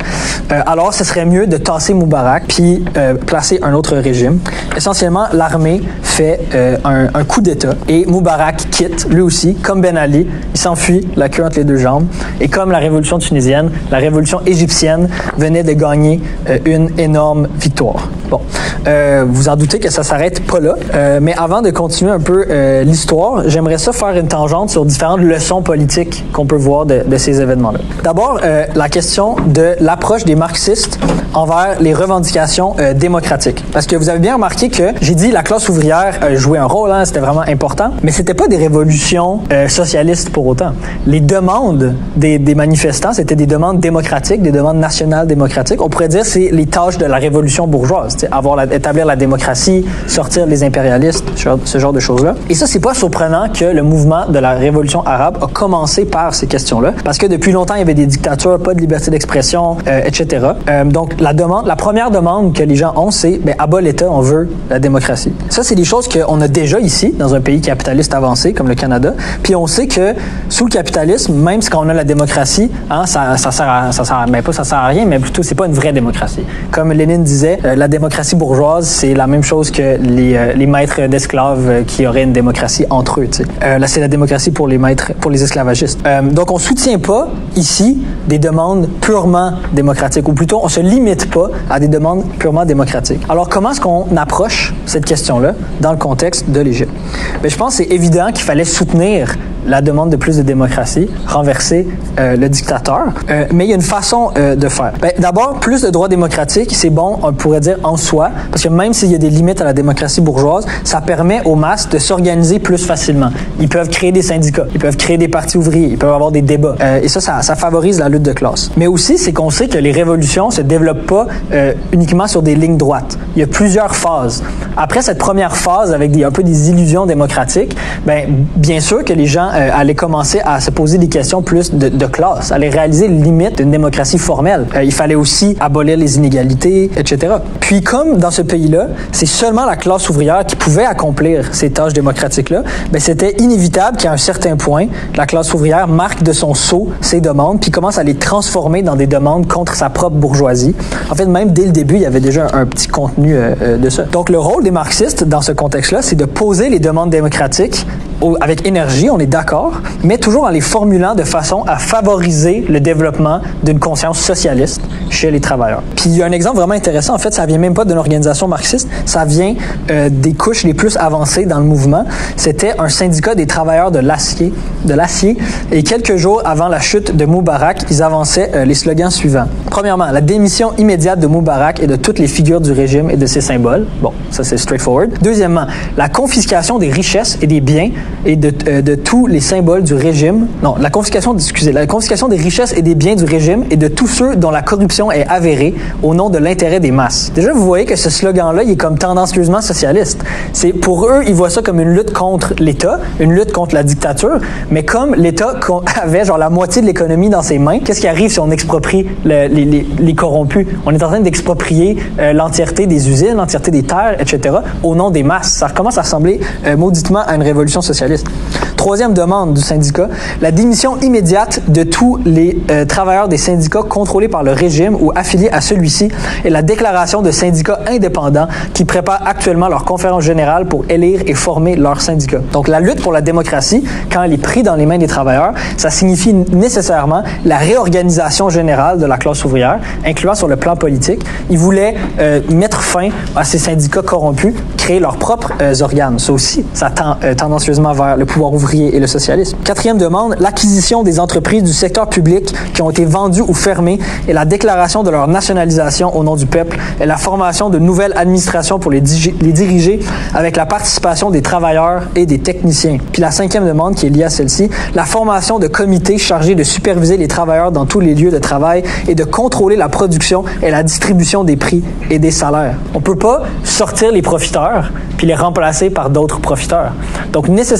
alors, ce serait mieux de tasser Moubarak puis placer un autre régime. Essentiellement, l'armée fait un, un coup d'État et Moubarak quitte, lui aussi, comme Ben Ali. Il s'enfuit, la queue entre les deux jambes. Et comme la révolution tunisienne, la révolution égyptienne venait de gagner euh, une énorme victoire. Bon, euh, vous en doutez que ça s'arrête pas là, euh, mais avant de continuer un peu l'histoire, j'aimerais ça faire une tangente sur différentes leçons politiques qu'on peut voir de, ces événements-là. D'abord, la question de l'approche des marxistes envers les revendications Parce que vous avez bien remarqué que j'ai dit la classe ouvrière jouait un rôle, hein, c'était vraiment important, mais c'était pas des révolutions socialistes pour autant. Les demandes des, des manifestants, c'était des demandes démocratiques, des demandes nationales démocratiques. On pourrait dire c'est les tâches de la révolution bourgeoise, avoir la, établir la démocratie, sortir les impérialistes, ce genre de choses-là. Et ça, c'est pas surprenant que le mouvement de la révolution arabe a commencé par ces questions-là, parce que depuis longtemps, il y avait des dictatures, pas de liberté d'expression, euh, etc. Euh, donc, la demande, la première demande que les gens ont, c'est, ben, à bas l'État, on veut la démocratie. Ça, c'est des choses qu'on a déjà ici, dans un pays capitaliste avancé comme le Canada. Puis on sait que sous le capitalisme, même si on a la démocratie, Hein, ça, ça sert à, à, pas ça sert à rien, mais plutôt c'est pas une vraie démocratie. Comme Lénine disait, euh, la démocratie bourgeoise, c'est la même chose que les, euh, maîtres d'esclaves euh, qui auraient une démocratie entre eux. là, c'est la démocratie pour les maîtres, pour les esclavagistes. donc, on soutient pas ici des demandes purement démocratiques, ou plutôt, on se limite pas à des demandes purement démocratiques. Alors, comment est-ce qu'on approche cette question-là dans le contexte de l'Égypte? Ben, je pense que c'est évident qu'il fallait soutenir la demande de plus de démocratie, renverser euh, le dictateur. Euh, mais il y a une façon euh, de faire. Ben, D'abord, plus de droits démocratiques, c'est bon, on pourrait dire en soi, parce que même s'il y a des limites à la démocratie bourgeoise, ça permet aux masses de s'organiser plus facilement. Ils peuvent créer des syndicats, ils peuvent créer des partis ouvriers, ils peuvent avoir des débats. Euh, et ça, ça, ça favorise la lutte de classe. Mais aussi, c'est qu'on sait que les révolutions se développent pas euh, uniquement sur des lignes droites. Il y a plusieurs phases. Après cette première phase, avec des, un peu des illusions démocratiques, ben, bien sûr que les gens euh, allaient commencer à se poser des questions plus de, classe, allaient réaliser les limites d'une démocratie formelle. Euh, il fallait aussi abolir les inégalités, etc. Puis comme dans ce pays-là, c'est seulement la classe ouvrière qui pouvait accomplir ces tâches démocratiques-là, ben, c'était inévitable qu'à un certain point, la classe ouvrière marque de son sceau ses demandes, puis commence à les transformer dans des demandes contre sa propre bourgeoisie. En fait, même dès le début, il y avait déjà un, un petit contenu euh, euh, de ça. Donc le rôle des marxistes dans ce contexte-là, c'est de poser les demandes démocratiques avec énergie, on est d'accord, mais toujours en les formulant de façon à favoriser le développement d'une conscience socialiste chez les travailleurs. Puis il y a un exemple vraiment intéressant, en fait, ça vient même pas d'une organisation marxiste, ça vient euh, des couches les plus avancées dans le mouvement. C'était un syndicat des travailleurs de l'acier, de l'acier, et quelques jours avant la chute de Moubarak, ils avançaient euh, les slogans suivants. Premièrement, la démission immédiate de Moubarak et de toutes les figures du régime et de ses symboles. Bon, ça c'est straightforward. Deuxièmement, la confiscation des richesses et des biens et de, euh, de tous les symboles du régime. Non, la confiscation, excusez, la confiscation des richesses et des biens du régime et de tous ceux dont la corruption est avérée au nom de l'intérêt des masses. Déjà, vous voyez que ce slogan-là, il est comme tendancieusement socialiste. C'est pour eux, ils voient ça comme une lutte contre l'État, une lutte contre la dictature, mais comme l'État avait genre la moitié de l'économie dans ses mains, qu'est-ce qui arrive si on exproprie le- les, les- les corrompus? On est en train d'exproprier euh, l'entièreté des usines, l'entièreté des terres, etc. au nom des masses. Ça commence à ressembler euh, mauditement à une révolution socialiste. Troisième demande du syndicat, la démission immédiate de tous les euh, travailleurs des syndicats contrôlés par le régime ou affiliés à celui-ci et la déclaration de syndicats indépendants qui préparent actuellement leur conférence générale pour élire et former leurs syndicats. Donc la lutte pour la démocratie, quand elle est prise dans les mains des travailleurs, ça signifie nécessairement la réorganisation générale de la classe ouvrière, incluant sur le plan politique. Ils voulaient euh, mettre fin à ces syndicats corrompus, créer leurs propres euh, organes. Ça aussi, ça tend tendancieusement vers le pouvoir ouvrier et le socialisme. Quatrième demande, l'acquisition des entreprises du secteur public qui ont été vendues ou fermées et la déclaration de leur nationalisation au nom du peuple et la formation de nouvelles administrations pour les, diriger avec la participation des travailleurs et des techniciens. Puis la cinquième demande qui est liée à celle-ci, la formation de comités chargés de superviser les travailleurs dans tous les lieux de travail et de contrôler la production et la distribution des prix et des salaires. On peut pas sortir les profiteurs puis les remplacer par d'autres profiteurs. Donc nécessairement,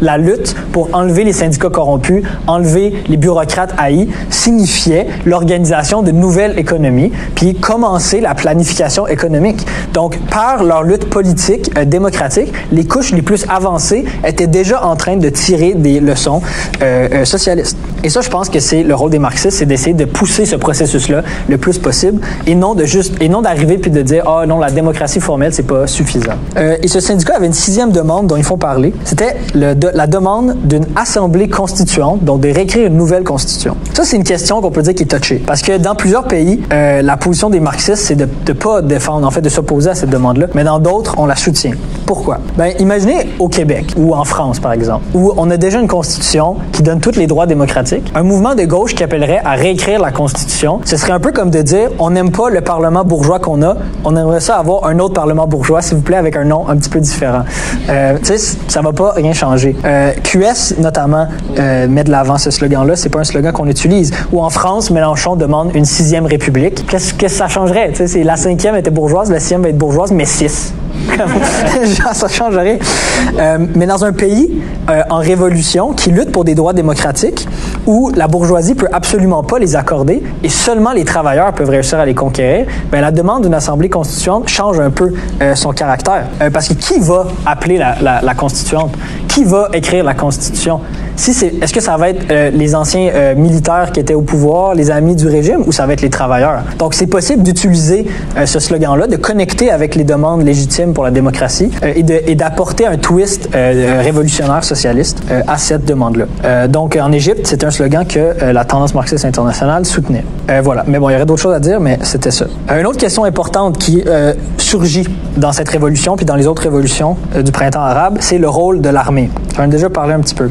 la lutte pour enlever les syndicats corrompus, enlever les bureaucrates haïs, signifiait l'organisation de nouvelles économies, puis commencer la planification économique. Donc par leur lutte politique euh, démocratique, les couches les plus avancées étaient déjà en train de tirer des leçons euh, euh, socialistes. Et ça, je pense que c'est le rôle des marxistes, c'est d'essayer de pousser ce processus-là le plus possible et non de juste et non d'arriver puis de dire ah non la démocratie formelle c'est pas suffisant. Et ce syndicat avait une sixième demande dont ils font parler. C'était la demande d'une assemblée constituante, donc de réécrire une nouvelle constitution. Ça c'est une question qu'on peut dire qui est touchée parce que dans plusieurs pays, euh, la position des marxistes c'est de ne pas défendre en fait de s'opposer à cette demande-là, mais dans d'autres on la soutient. Pourquoi? Ben imaginez au Québec ou en France par exemple où on a déjà une constitution qui donne tous les droits démocratiques. Un mouvement de gauche qui appellerait à réécrire la constitution, ce serait un peu comme de dire on n'aime pas le parlement bourgeois qu'on a, on aimerait ça avoir un autre parlement bourgeois s'il vous plaît avec un nom un petit peu différent. Euh, tu sais, ça va pas rien changer. Euh, QS notamment euh, met de l'avant ce slogan-là, c'est pas un slogan qu'on utilise. Ou en France, Mélenchon demande une sixième république. Qu'est-ce que ça changerait? Tu sais, c'est la cinquième était bourgeoise, la sixième va être bourgeoise, mais six. Ça change rien. Euh, mais dans un pays euh, en révolution qui lutte pour des droits démocratiques, où la bourgeoisie peut absolument pas les accorder et seulement les travailleurs peuvent réussir à les conquérir, ben, la demande d'une assemblée constituante change un peu euh, son caractère. Parce que qui va appeler la constituante? Qui va écrire la constitution? Si c'est, est-ce que ça va être euh, les anciens euh, militaires qui étaient au pouvoir, les amis du régime, ou ça va être les travailleurs? Donc c'est possible d'utiliser euh, ce slogan-là, de connecter avec les demandes légitimes pour la démocratie euh, et, d'apporter un twist euh, révolutionnaire socialiste euh, à cette demande-là. Euh, donc en Égypte, c'était un slogan que euh, la tendance marxiste internationale soutenait. Euh, voilà. Mais bon, il y aurait d'autres choses à dire, mais c'était ça. Euh, une autre question importante qui euh, surgit dans cette révolution puis dans les autres révolutions euh, du printemps arabe, c'est le rôle de l'armée. J'en ai déjà parlé un petit peu.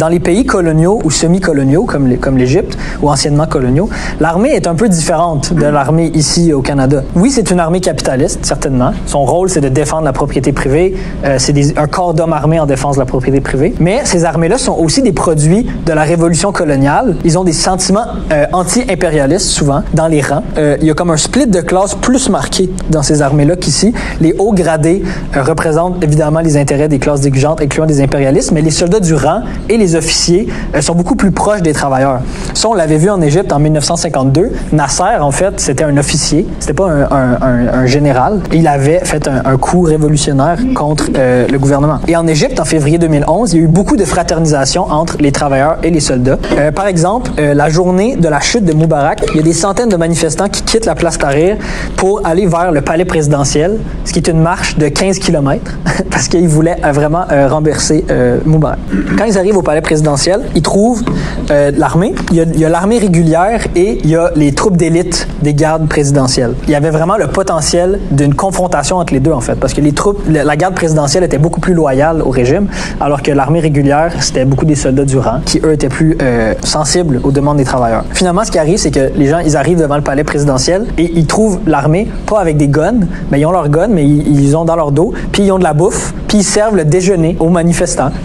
Dans les pays coloniaux ou semi-coloniaux, comme l'Égypte, ou anciennement coloniaux, l'armée est un peu différente de l'armée ici au Canada. Oui, c'est une armée capitaliste, certainement. Son rôle, c'est de défendre la propriété privée. Euh, c'est un corps d'hommes armés en défense de la propriété privée. Mais ces armées-là sont aussi des produits de la révolution coloniale. Ils ont des sentiments euh, anti-impérialistes, souvent, dans les rangs. Euh, il y a comme un split de classe plus marqué dans ces armées-là qu'ici. Les hauts gradés représentent évidemment les intérêts des classes dirigeantes, incluant des impérialistes, mais les soldats du rang et les officiers euh, sont beaucoup plus proches des travailleurs. Ça, on l'avait vu en Égypte en 1952. Nasser, en fait, c'était un officier, c'était pas un, général. Il avait fait un, coup révolutionnaire contre euh, le gouvernement. Et en Égypte, en février 2011, il y a eu beaucoup de fraternisation entre les travailleurs et les soldats. Euh, par exemple, la journée de la chute de Moubarak, il y a des centaines de manifestants qui quittent la place Tahrir pour aller vers le palais présidentiel, ce qui est une marche de 15 km, parce qu'ils voulaient vraiment renverser Moubarak. Quand ils arrivent au palais présidentiel, ils trouvent euh, l'armée. Il y a- il y a l'armée régulière et il y a les troupes d'élite des gardes présidentielles. Il y avait vraiment le potentiel d'une confrontation entre les deux, en fait, parce que les troupes, la garde présidentielle était beaucoup plus loyale au régime, alors que l'armée régulière, c'était beaucoup des soldats du rang qui, eux, étaient plus euh, sensibles aux demandes des travailleurs. Finalement, ce qui arrive, c'est que les gens, ils arrivent devant le palais présidentiel et ils trouvent l'armée, pas avec des guns, mais ils ont leurs guns, mais ils, ils ont dans leur dos, puis ils ont de la bouffe, puis ils servent le déjeuner aux manifestants.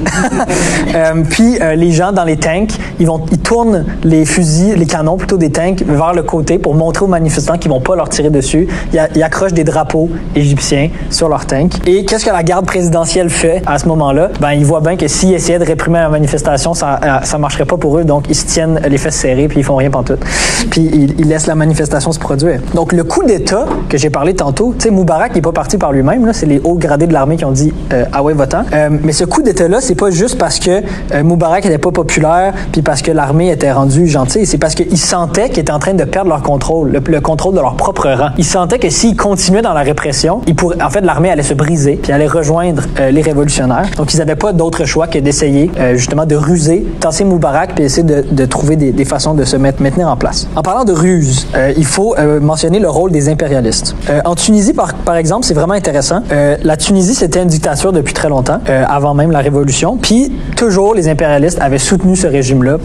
Euh, puis euh, les gens dans les tanks, ils vont, ils tournent les fusils, les canons plutôt des tanks vers le côté pour montrer aux manifestants qu'ils vont pas leur tirer dessus. Ils, a- ils accrochent des drapeaux égyptiens sur leurs tanks. Et qu'est-ce que la garde présidentielle fait à ce moment-là? Ben ils voient bien que s'ils essayaient de réprimer la manifestation, ça euh, ça marcherait pas pour eux, donc ils se tiennent les fesses serrées puis ils font rien pantoute. Puis ils, ils laissent la manifestation se produire. Donc le coup d'État que j'ai parlé tantôt, tu sais Moubarak il est pas parti par lui-même là, c'est les hauts gradés de l'armée qui ont dit euh, ah ouais votant. Euh, mais ce coup d'État là, c'est pas juste parce que euh, Moubarak était pas populaire puis parce que l'armée était rendue gentille, c'est parce qu'ils sentaient qu'ils étaient en train de perdre leur contrôle, le, le contrôle de leur propre rang. Ils sentaient que s'ils continuaient dans la répression, ils pourraient, en fait l'armée allait se briser puis allait rejoindre euh, les révolutionnaires. Donc ils avaient pas d'autre choix que d'essayer euh, justement de ruser, tasser Moubarak puis essayer de, trouver des, façons de se mettre, maintenir en place. En parlant de ruse, euh, il faut mentionner le rôle des impérialistes. En Tunisie, par, par exemple, c'est vraiment intéressant. La Tunisie, c'était une dictature depuis très longtemps, avant même la révolution. Puis toujours, les impérialistes avaient soutenu ce régime-là,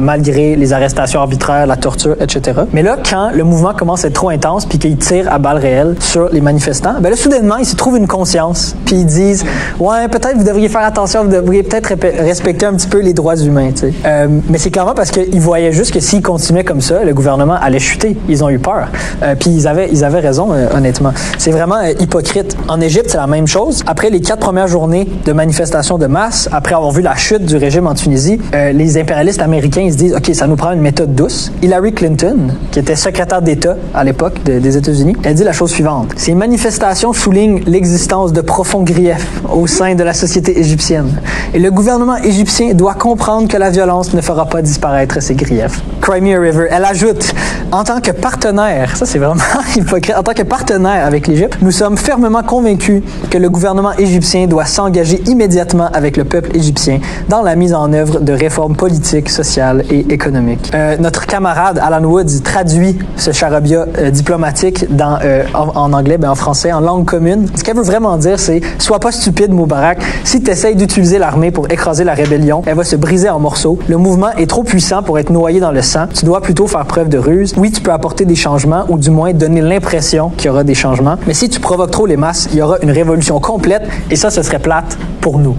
malgré les arrestations arbitraires, la torture, etc. Mais là, quand le mouvement commence à être trop intense, puis qu'ils tirent à balles réelles sur les manifestants, ben là, soudainement, ils se trouvent une conscience, puis ils disent, ouais, peut-être vous devriez faire attention, vous devriez peut-être respecter un petit peu les droits humains. tu sais. Euh, mais c'est clairement parce qu'ils voyaient juste que s'ils continuaient comme ça, le gouvernement allait chuter. Ils ont eu peur. Euh, puis ils avaient, ils avaient raison, euh, honnêtement. C'est vraiment euh, hypocrite. En Égypte, c'est la même chose. Après les quatre premières journées de manifestations de masse, après avoir vu la chute du régime en Tunisie, euh, les impérialistes américains se disent, OK, ça nous prend une méthode douce. Hillary Clinton, qui était secrétaire d'État à l'époque de- des États-Unis, elle dit la chose suivante. Ces manifestations soulignent l'existence de profonds griefs au sein de la société égyptienne. Et le gouvernement égyptien doit comprendre que la violence ne fera pas disparaître ces griefs. Crimea River, elle ajoute, en tant que partenaire, ça c'est vraiment hypocrite, en tant que partenaire avec l'Égypte, nous sommes fermement convaincus que le gouvernement égyptien doit s'engager immédiatement avec le peuple égyptien dans la mise en œuvre de réformes politiques, sociales et économiques. Euh, notre camarade Alan Woods traduit ce charabia euh, diplomatique dans, euh, en, anglais, ben en français, en langue commune. Ce qu'elle veut vraiment dire, c'est sois pas stupide, Moubarak. Si tu essayes d'utiliser l'armée pour écraser la rébellion, elle va se briser en morceaux. Le mouvement est trop puissant pour être noyé dans le sang. Tu dois plutôt faire preuve de ruse. Oui, tu peux apporter des changements ou du moins donner l'impression qu'il y aura des changements. Mais si tu provoques trop les masses, il y aura une révolution complète et ça, ce serait plate pour nous,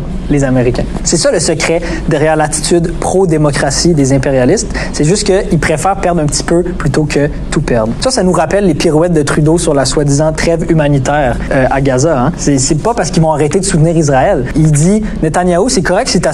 C'est ça le secret derrière l'attitude pro-démocratie des impérialistes. C'est juste qu'ils préfèrent perdre un petit peu plutôt que tout perdre. Ça, ça nous rappelle les pirouettes de Trudeau sur la soi-disant trêve humanitaire euh, à Gaza. Hein. C'est, pas parce qu'ils vont arrêter de soutenir Israël. Il dit, Netanyahou, c'est correct si tu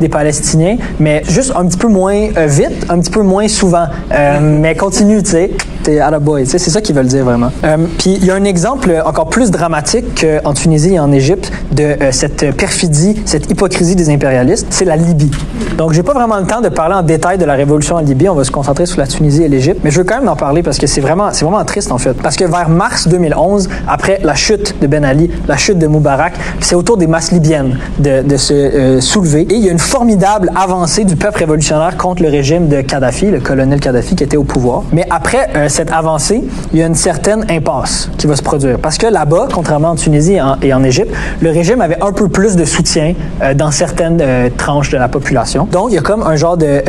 des Palestiniens, mais juste un petit peu moins euh, vite, un petit peu moins souvent. Euh, mais continue, tu sais. T'es à la boy. C'est ça qu'ils veulent dire vraiment. Euh, Puis il y a un exemple encore plus dramatique qu'en Tunisie et en Égypte de euh, cette perfidie, cette hypocrisie des impérialistes, c'est la Libye. Donc j'ai pas vraiment le temps de parler en détail de la révolution en Libye. On va se concentrer sur la Tunisie et l'Égypte, mais je veux quand même en parler parce que c'est vraiment, c'est vraiment triste en fait. Parce que vers mars 2011, après la chute de Ben Ali, la chute de Moubarak, c'est au tour des masses libyennes de, se euh, soulever et il y a une formidable avancée du peuple révolutionnaire contre le régime de Kadhafi, le colonel Kadhafi qui était au pouvoir. Mais après euh, cette avancée, il y a une certaine impasse qui va se produire parce que là-bas, contrairement en Tunisie et en Égypte, le régime avait un peu plus de soutien soutien dans certaines tranches de la population. Donc, il y a comme un genre de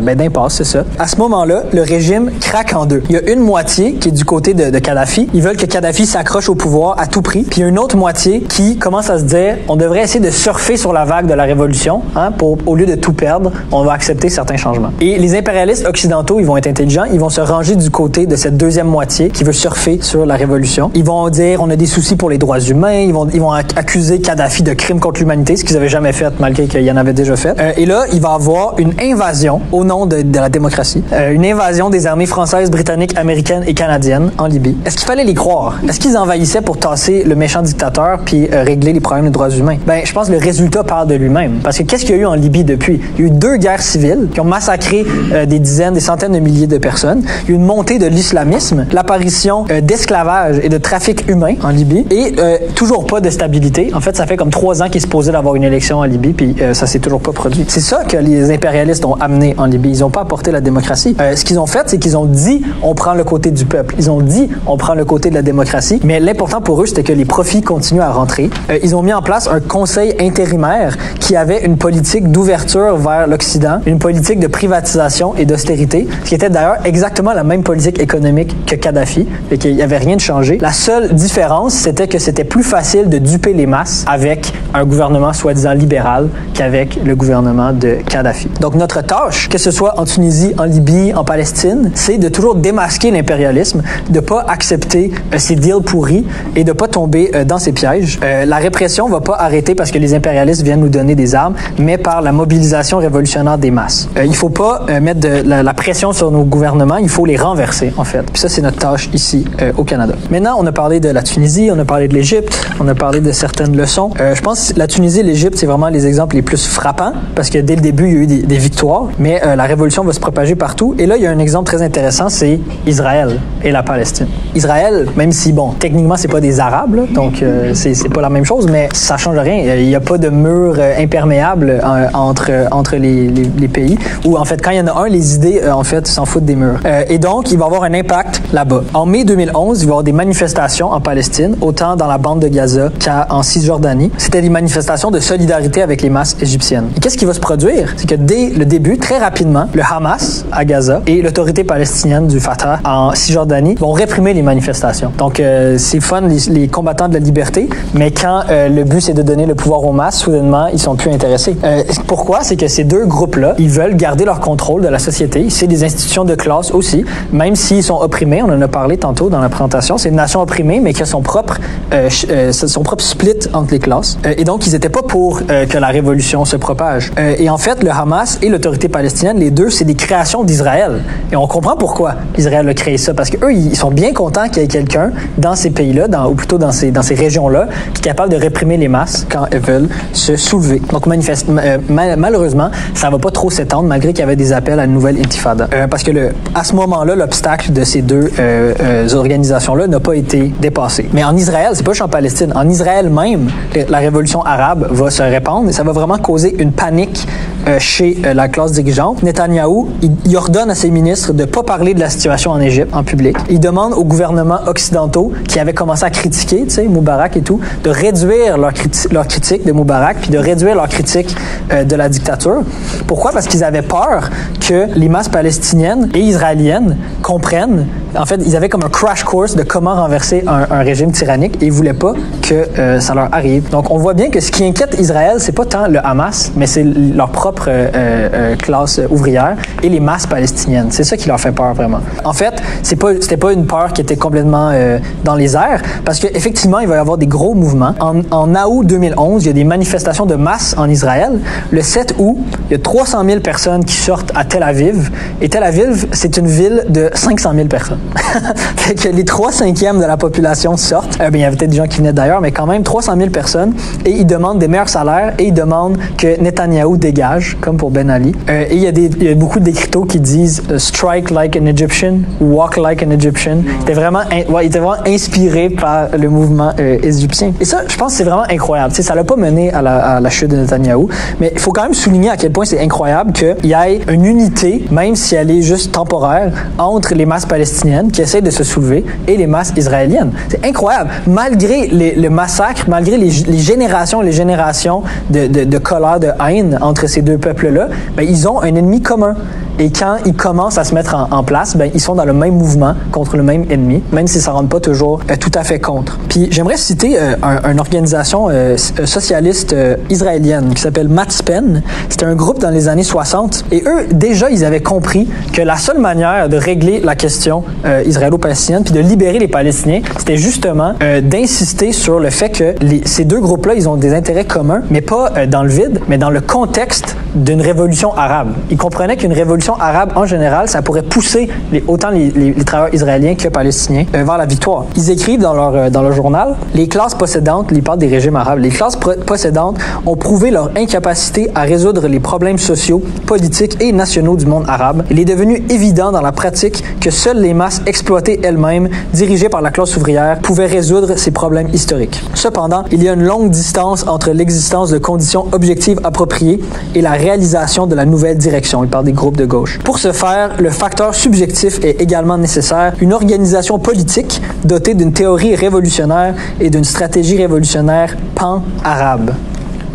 ben, d'impasse, c'est ça. À ce moment-là, le régime craque en deux. Il y a une moitié qui est du côté de, de Kadhafi. Ils veulent que Kadhafi s'accroche au pouvoir à tout prix. Puis il y a une autre moitié qui commence à se dire, on devrait essayer de surfer sur la vague de la révolution, hein, pour au lieu de tout perdre, on va accepter certains changements. Et les impérialistes occidentaux, ils vont être intelligents, ils vont se ranger du côté de cette deuxième moitié qui veut surfer sur la révolution. Ils vont dire, on a des soucis pour les droits humains. Ils vont, ils vont accuser Kadhafi de crimes contre l'humanité, ce qu'ils avaient jamais fait malgré qu'il y en avait déjà fait. Euh, et là, il va avoir une invasion au nom de, de la démocratie, euh, une invasion des armées françaises, britanniques, américaines et canadiennes en Libye. Est-ce qu'il fallait les croire? Est-ce qu'ils envahissaient pour tasser le méchant dictateur puis euh, régler les problèmes des droits humains? Ben, je pense que le résultat parle de lui-même. Parce que qu'est-ce qu'il y a eu en Libye depuis? Il y a eu deux guerres civiles qui ont massacré des dizaines, des centaines de milliers de personnes. Il y a eu une montée de l'islamisme, l'apparition d'esclavage et de trafic humain en Libye et toujours pas de stabilité. En fait, ça fait comme trois ans qu'ils se posaient d'avoir une élection en Libye puis ça s'est toujours pas produit. C'est ça que les impérialistes ont amené en Libye. Ils ont pas apporté la démocratie. ce qu'ils ont fait, c'est qu'ils ont dit on prend le côté du peuple. Ils ont dit on prend le côté de la démocratie. Mais l'important pour eux, c'était que les profits continuent à rentrer. Euh, ils ont mis en place un conseil intérimaire qui avait une politique d'ouverture vers l'Occident, une politique de privatisation et d'austérité, ce qui était d'ailleurs exactement la même politique économique que Kadhafi, et qu'il n'y avait rien de changé. La seule différence, c'était que c'était plus facile de duper les masses avec un gouvernement soi-disant libéral qu'avec le gouvernement de Kadhafi. Donc notre tâche, que ce soit en Tunisie, en Libye, en Palestine, c'est de toujours démasquer l'impérialisme, de pas accepter euh, ces deals pourris et de pas tomber euh, dans ces pièges. Euh, la répression va pas arrêter parce que les impérialistes viennent nous donner des armes, mais par la mobilisation révolutionnaire des masses. il faut pas mettre de la, pression sur nos gouvernements, il faut les renverser en fait. Puis ça c'est notre tâche ici au Canada. Maintenant, on a parlé de la Tunisie, on a parlé de l'Égypte, on a parlé de certaines leçons. je pense que la Tunisie et l'Égypte c'est vraiment les exemples les plus frappants parce que dès le début il y a eu des, victoires, mais la révolution va se propager partout. Et là il y a un exemple très intéressant, c'est Israël et la Palestine. Israël, même si, bon, techniquement, c'est pas des Arabes, donc euh, c'est pas la même chose, mais ça change rien. Il n'y a pas de mur euh, imperméable euh, entre, entre les, les, pays, ou en fait, quand il y en a un, les idées, en fait, s'en foutent des murs. et donc, il va avoir un impact là-bas. En mai 2011, il va y avoir des manifestations en Palestine, autant dans la bande de Gaza qu'en Cisjordanie. C'était des manifestations de solidarité avec les masses égyptiennes. Et qu'est-ce qui va se produire? C'est que dès le début, très rapidement, le Hamas à Gaza et l'autorité palestinienne du Fatah en Cisjordanie vont réprimer les manifestations. Donc, euh, c'est fun, les, combattants de la liberté, mais quand euh, le but, c'est de donner le pouvoir aux masses, soudainement, ils sont plus intéressés. Euh, pourquoi? C'est que ces deux groupes-là, ils veulent garder leur contrôle de la société. C'est des institutions de classe aussi, même s'ils sont opprimés. On en a parlé tantôt dans la présentation. C'est une nation opprimée, mais qui a son propre, son propre split entre les classes. et donc, ils n'étaient pas pour que la révolution se propage. et en fait, le Hamas et l'autorité palestinienne, les deux, c'est des créations d'Israël. Et on comprend pourquoi Israël a créé ça, parce qu'eux, ils sont bien contents qu'il y ait quelqu'un dans ces pays-là, ou plutôt dans ces, dans ces régions-là, qui est capable de réprimer les masses quand elles veulent se soulever. Donc, euh, malheureusement, ça va pas trop s'étendre, malgré qu'il y avait des appels à une nouvelle intifada. Euh, parce que le, à ce moment-là, l'obstacle de ces deux euh, organisations-là n'a pas été dépassé. Mais en Israël, c'est pas juste en Palestine, en Israël même, la révolution arabe va se répandre et ça va vraiment causer une panique chez la classe dirigeante. Netanyahou, il, il ordonne à ses ministres de pas parler de la situation en Égypte en public. Il demande au gouvernement occidentaux qui avaient commencé à critiquer, tu sais, Moubarak et tout, de réduire leur, leur critique de Moubarak puis de réduire leur critique euh, de la dictature. Pourquoi? Parce qu'ils avaient peur que les masses palestiniennes et israéliennes comprennent. En fait, ils avaient comme un crash course de comment renverser un, un régime tyrannique et ils voulaient pas que euh, ça leur arrive. Donc, on voit bien que ce qui inquiète Israël, c'est pas tant le Hamas, mais c'est leur propre euh, classe ouvrière et les masses palestiniennes. C'est ça qui leur fait peur vraiment. En fait, c'est pas, c'était pas une peur qui était complètement euh, dans les airs, parce qu'effectivement, il va y avoir des gros mouvements. En, en, août 2011, il y a des manifestations de masse en Israël. Le 7 août, il y a 300 000 personnes qui sortent à Tel Aviv. Et Tel Aviv, c'est une ville de 500 000 personnes. fait que les 3 cinquièmes de la population sortent. Euh, bien, il y avait peut-être des gens qui venaient d'ailleurs, mais quand même 300 000 personnes. Et ils demandent des meilleurs salaires et ils demandent que Netanyahou dégage, comme pour Ben Ali. Euh, et il y, a y beaucoup d'écriteaux qui disent strike like an Egyptian, walk like an Egyptian. Il était vraiment inspiré par le mouvement euh, égyptien. Et ça, je pense que c'est vraiment incroyable. Tu sais, ça l'a pas mené à la, à la, chute de Netanyahou, mais il faut quand même souligner à quel point c'est incroyable qu'il y ait une unité, même si elle est juste temporaire, entre les masses palestiniennes qui essayent de se soulever et les masses israéliennes. C'est incroyable. Malgré les, le massacre, malgré les, les générations les générations de, de, de, colère, de haine entre ces deux peuples-là, ben, ils ont un ennemi commun. Et quand ils commencent à se mettre en, en place, ben, ils sont dans le même mouvement contre le même ennemi, même s'ils ne s'en rendent pas toujours euh, tout à fait contre. Puis j'aimerais citer euh, un, une organisation euh, socialiste euh, israélienne qui s'appelle Matzpen. C'était un groupe dans les années 60. Et eux, déjà, ils avaient compris que la seule manière de régler la question euh, israélo-palestinienne puis de libérer les Palestiniens, c'était justement euh, d'insister sur le fait que les, ces deux groupes-là, ils ont des intérêts communs, mais pas euh, dans le vide, mais dans le contexte d'une révolution arabe. Ils comprenaient qu'une révolution arabe, en général, ça pourrait pousser autant les, travailleurs israéliens que palestiniens euh, vers la victoire. Ils écrivent dans leur, euh, dans leur journal, les classes possédantes, ils parlent des régimes arabes, les classes possédantes ont prouvé leur incapacité à résoudre les problèmes sociaux, politiques et nationaux du monde arabe. Il est devenu évident dans la pratique que seules les masses exploitées elles-mêmes, dirigées par la classe ouvrière, pouvaient résoudre ces problèmes historiques. Cependant, il y a une longue distance entre l'existence de conditions objectives appropriées et la réalisation de la nouvelle direction. Il parle des groupes de gauche. Pour ce faire, le facteur subjectif est également nécessaire. Une organisation politique dotée d'une théorie révolutionnaire et d'une stratégie révolutionnaire pan-arabe.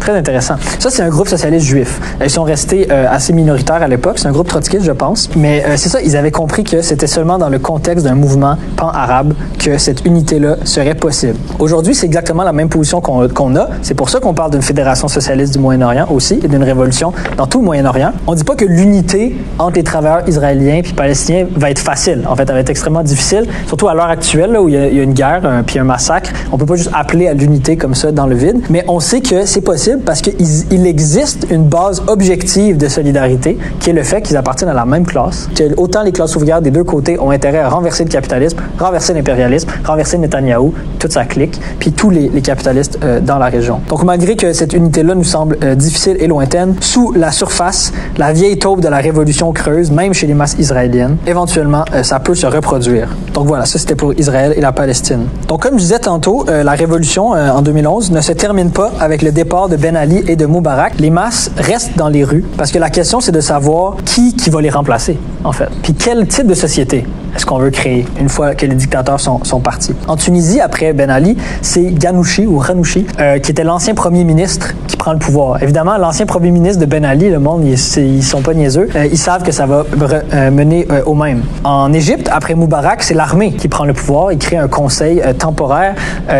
Très intéressant. Ça, c'est un groupe socialiste juif. Ils sont restés euh, assez minoritaires à l'époque. C'est un groupe trotskiste, je pense. Mais euh, c'est ça, ils avaient compris que c'était seulement dans le contexte d'un mouvement pan-arabe que cette unité-là serait possible. Aujourd'hui, c'est exactement la même position qu'on qu a. C'est pour ça qu'on parle d'une fédération socialiste du Moyen-Orient aussi et d'une révolution dans tout le Moyen-Orient. On ne dit pas que l'unité entre les travailleurs israéliens et palestiniens va être facile. En fait, elle va être extrêmement difficile, surtout à l'heure actuelle où il y, a, une guerre un, puis un massacre. On peut pas juste appeler à l'unité comme ça dans le vide. Mais on sait que c'est possible parce qu'il il existe une base objective de solidarité qui est le fait qu'ils appartiennent à la même classe, autant les classes ouvrières des deux côtés ont intérêt à renverser le capitalisme, renverser l'impérialisme, renverser Netanyahou, toute sa clique, puis tous les, les capitalistes euh, dans la région. Donc malgré que cette unité-là nous semble euh, difficile et lointaine, sous la surface, la vieille taupe de la révolution creuse, même chez les masses israéliennes, éventuellement euh, ça peut se reproduire. Donc voilà, ça c'était pour Israël et la Palestine. Donc comme je disais tantôt, la révolution en 2011 ne se termine pas avec le départ de Ben Ali et de Moubarak, les masses restent dans les rues parce que la question c'est de savoir qui qui va les remplacer en fait. Puis quel type de société? Est-ce qu'on veut créer une fois que les dictateurs sont, sont partis? En Tunisie, après Ben Ali, c'est Ghanouchi ou Ranouchi euh, qui était l'ancien premier ministre qui prend le pouvoir. Évidemment, l'ancien premier ministre de Ben Ali, le monde, ils, ils sont pas niaiseux. Euh, ils savent que ça va euh, mener au même. En Égypte, après Moubarak, c'est l'armée qui prend le pouvoir. Il crée un conseil temporaire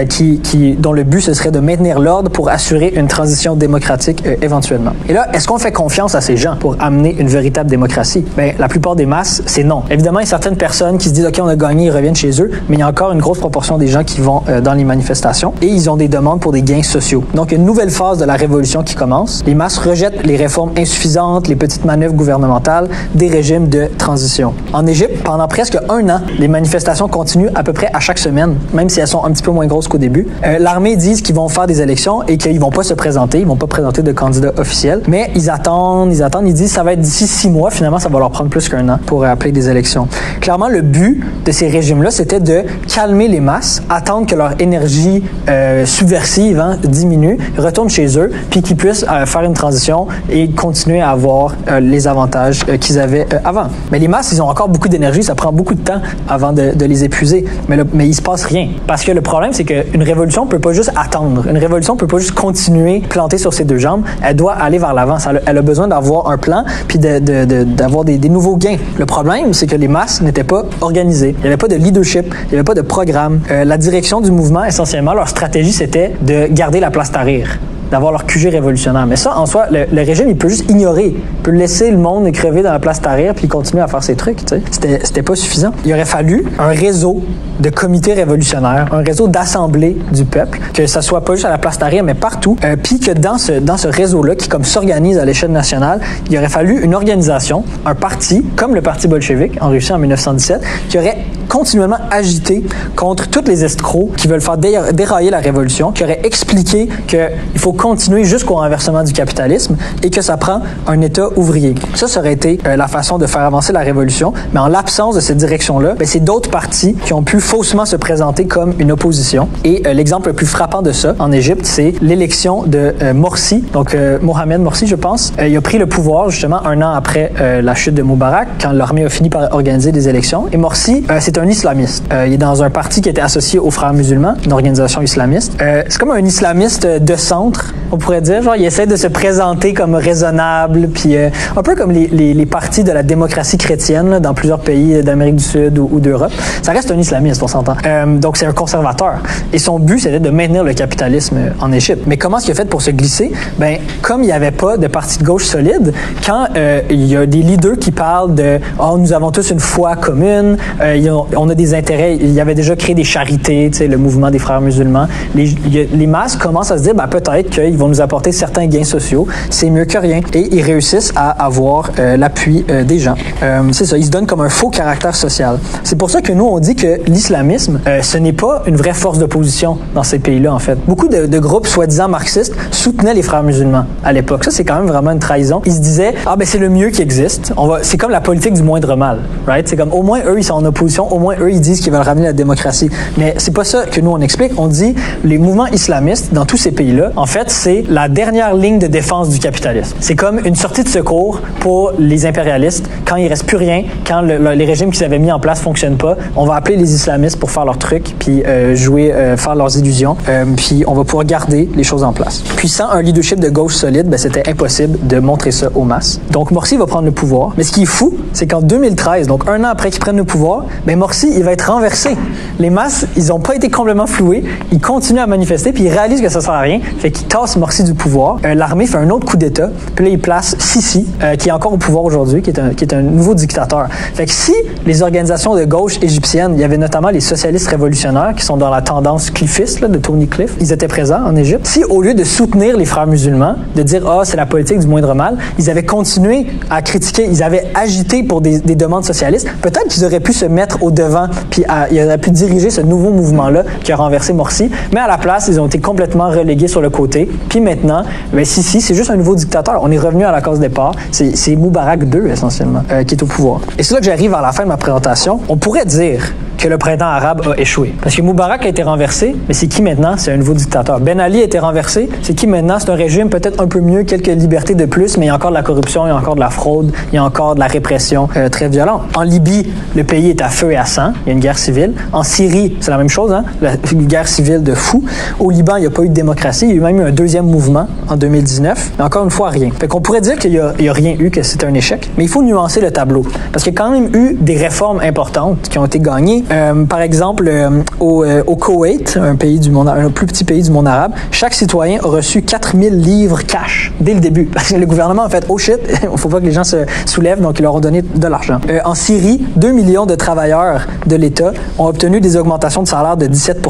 qui, qui, dont le but ce serait de maintenir l'ordre pour assurer une transition démocratique éventuellement. Et là, est-ce qu'on fait confiance à ces gens pour amener une véritable démocratie? Ben, la plupart des masses, c'est non. Évidemment, certaines personnes qui se disent OK, on a gagné, ils reviennent chez eux, mais il y a encore une grosse proportion des gens qui vont euh, dans les manifestations et ils ont des demandes pour des gains sociaux. Donc une nouvelle phase de la révolution qui commence. Les masses rejettent les réformes insuffisantes, les petites manœuvres gouvernementales, des régimes de transition. En Égypte, pendant presque un an, les manifestations continuent à peu près à chaque semaine, même si elles sont un petit peu moins grosses qu'au début. Euh, L'armée dit qu'ils vont faire des élections et qu'ils vont pas se présenter, ils vont pas présenter de candidats officiels, mais ils attendent, ils attendent, ils disent ça va être d'ici six mois. Finalement, ça va leur prendre plus qu'un an pour appeler des élections. Clairement, le but de ces régimes-là, c'était de calmer les masses, attendre que leur énergie euh, subversive hein, diminue, retourne chez eux, puis qu'ils puissent euh, faire une transition et continuer à avoir euh, les avantages euh, qu'ils avaient euh, avant. Mais les masses, ils ont encore beaucoup d'énergie, ça prend beaucoup de temps avant de, de les épuiser, mais, le, mais il se passe rien. Parce que le problème, c'est qu'une révolution peut pas juste attendre. Une révolution peut pas juste continuer planter sur ses deux jambes. Elle doit aller vers l'avant. Elle a besoin d'avoir un plan, puis d'avoir de, de, des, des nouveaux gains. Le problème, c'est que les masses n'étaient pas organisé. Il n'y avait pas de leadership, il n'y avait pas de programme. Euh, la direction du mouvement, essentiellement, leur stratégie, c'était de garder la place Tahrir d'avoir leur QG révolutionnaire. Mais ça, en soi, le, le, régime, il peut juste ignorer. Peut laisser le monde crever dans la place Tahrir puis continuer à faire ses trucs. C'était, pas suffisant. Il aurait fallu un réseau de comités révolutionnaires, un réseau d'assemblées du peuple, que ça soit pas juste à la place Tahrir, mais partout. Euh, puis que dans ce, dans ce réseau-là, qui comme s'organise à l'échelle nationale, il aurait fallu une organisation, un parti, comme le Parti bolchevique en Russie en 1917, qui aurait continuellement agité contre tous les escrocs qui veulent faire dérailler la révolution, qui aurait expliqué qu'il faut continuer jusqu'au renversement du capitalisme et que ça prend un État ouvrier. Ça, ça aurait été euh, la façon de faire avancer la révolution. Mais en l'absence de cette direction-là, ben, c'est d'autres partis qui ont pu faussement se présenter comme une opposition. Et euh, l'exemple le plus frappant de ça en Égypte, c'est l'élection de euh, Morsi, donc Mohamed Morsi, je pense. il a pris le pouvoir justement un an après la chute de Moubarak, quand l'armée a fini par organiser des élections. Et Morsi, c'est un islamiste. il est dans un parti qui était associé aux frères musulmans, une organisation islamiste. c'est comme un islamiste de centre, on pourrait dire. Genre, il essaie de se présenter comme raisonnable, puis un peu comme les, les, les partis de la démocratie chrétienne dans plusieurs pays d'Amérique du Sud ou, d'Europe. Ça reste un islamiste, on s'entend. Euh, donc c'est un conservateur. Et son but, c'était de maintenir le capitalisme en Égypte. Mais comment est-ce qu'il a fait pour se glisser? Ben, comme il n'y avait pas de parti de gauche solide, quand euh, il y a des leaders qui parlent de « Oh, nous avons tous une foi commune, euh, on a des intérêts », il y avait déjà créé des charités, tu sais, le mouvement des frères musulmans. Les, les masses commencent à se dire ben, peut-être qu'ils vont nous apporter certains gains sociaux, c'est mieux que rien. Et ils réussissent à avoir l'appui des gens. Euh, c'est ça, il se donne comme un faux caractère social. C'est pour ça que nous, on dit que l'islamisme, euh, ce n'est pas une vraie force d'opposition dans ces pays-là, en fait. Beaucoup de, de groupes soi-disant marxistes soutenaient les frères musulmans à l'époque. Ça, c'est quand même vraiment une trahison. Ils se disaient, ah ben c'est le mieux qui existe. On va, c'est comme la politique du moindre mal, right? C'est comme, au moins eux, ils sont en opposition. Moins eux, ils disent qu'ils veulent ramener la démocratie. Mais c'est pas ça que nous, on explique. On dit, les mouvements islamistes dans tous ces pays-là, en fait, c'est la dernière ligne de défense du capitalisme. C'est comme une sortie de secours pour les impérialistes quand il reste plus rien, quand les régimes qu'ils avaient mis en place fonctionnent pas, on va appeler les islamistes pour faire leur truc, puis euh, jouer, euh, faire leurs illusions, euh, puis on va pouvoir garder les choses en place. Puis sans un leadership de gauche solide, ben, c'était impossible de montrer ça aux masses. Donc Morsi va prendre le pouvoir, mais ce qui est fou, c'est qu'en 2013, donc un an après qu'il prenne le pouvoir, ben Morsi, il va être renversé. Les masses, ils n'ont pas été complètement floués, ils continuent à manifester, puis ils réalisent que ça sert à rien, fait qu'ils tassent Morsi du pouvoir. L'armée fait un autre coup d'État, puis là, ils placent Sisi, qui est encore au pouvoir aujourd'hui, qui est un, qui est un nouveau dictateur. Fait que si les organisations de gauche égyptiennes, il y avait notamment les socialistes révolutionnaires qui sont dans la tendance cliffiste de Tony Cliff, ils étaient présents en Égypte. Si au lieu de soutenir les frères musulmans, de dire ah c'est la politique du moindre mal, ils avaient continué à critiquer, ils avaient agité pour des, demandes socialistes, peut-être qu'ils auraient pu se mettre au devant, puis ils auraient pu diriger ce nouveau mouvement-là qui a renversé Morsi. Mais à la place, ils ont été complètement relégués sur le côté. Puis maintenant, ben si si, c'est juste un nouveau dictateur. On est revenu à la cause départ. C'est Moubarak II essentiellement euh, qui est au pouvoir. Et c'est là que j'arrive à la fin de ma présentation. On pourrait dire que le printemps arabe a échoué. Parce que Moubarak a été renversé, mais c'est qui maintenant? C'est un nouveau dictateur. Ben Ali a été renversé, c'est qui maintenant? C'est un régime peut-être un peu mieux, quelques libertés de plus, mais il y a encore de la corruption, il y a encore de la fraude, il y a encore de la répression euh, très violente. En Libye, le pays est à feu et à il y a une guerre civile. En Syrie, c'est la même chose, hein? La, une guerre civile de fou. Au Liban, il n'y a pas eu de démocratie, il y a eu même eu un deuxième mouvement en 2019, mais encore une fois, rien. Fait qu'on pourrait dire qu'il n'y a, a, rien eu, que c'est un échec, mais il faut nuancer le tableau. Parce qu'il y a quand même eu des réformes importantes qui ont été gagnées. Euh, par exemple, euh, au, euh, au, Koweït, un pays du monde, un plus petit pays du monde arabe, chaque citoyen a reçu 4000 livres cash dès le début. Parce que le gouvernement a fait oh shit, il faut pas que les gens se soulèvent, donc ils leur ont donné de l'argent. en Syrie, 2 millions de travailleurs de l'État ont obtenu des augmentations de salaire de 17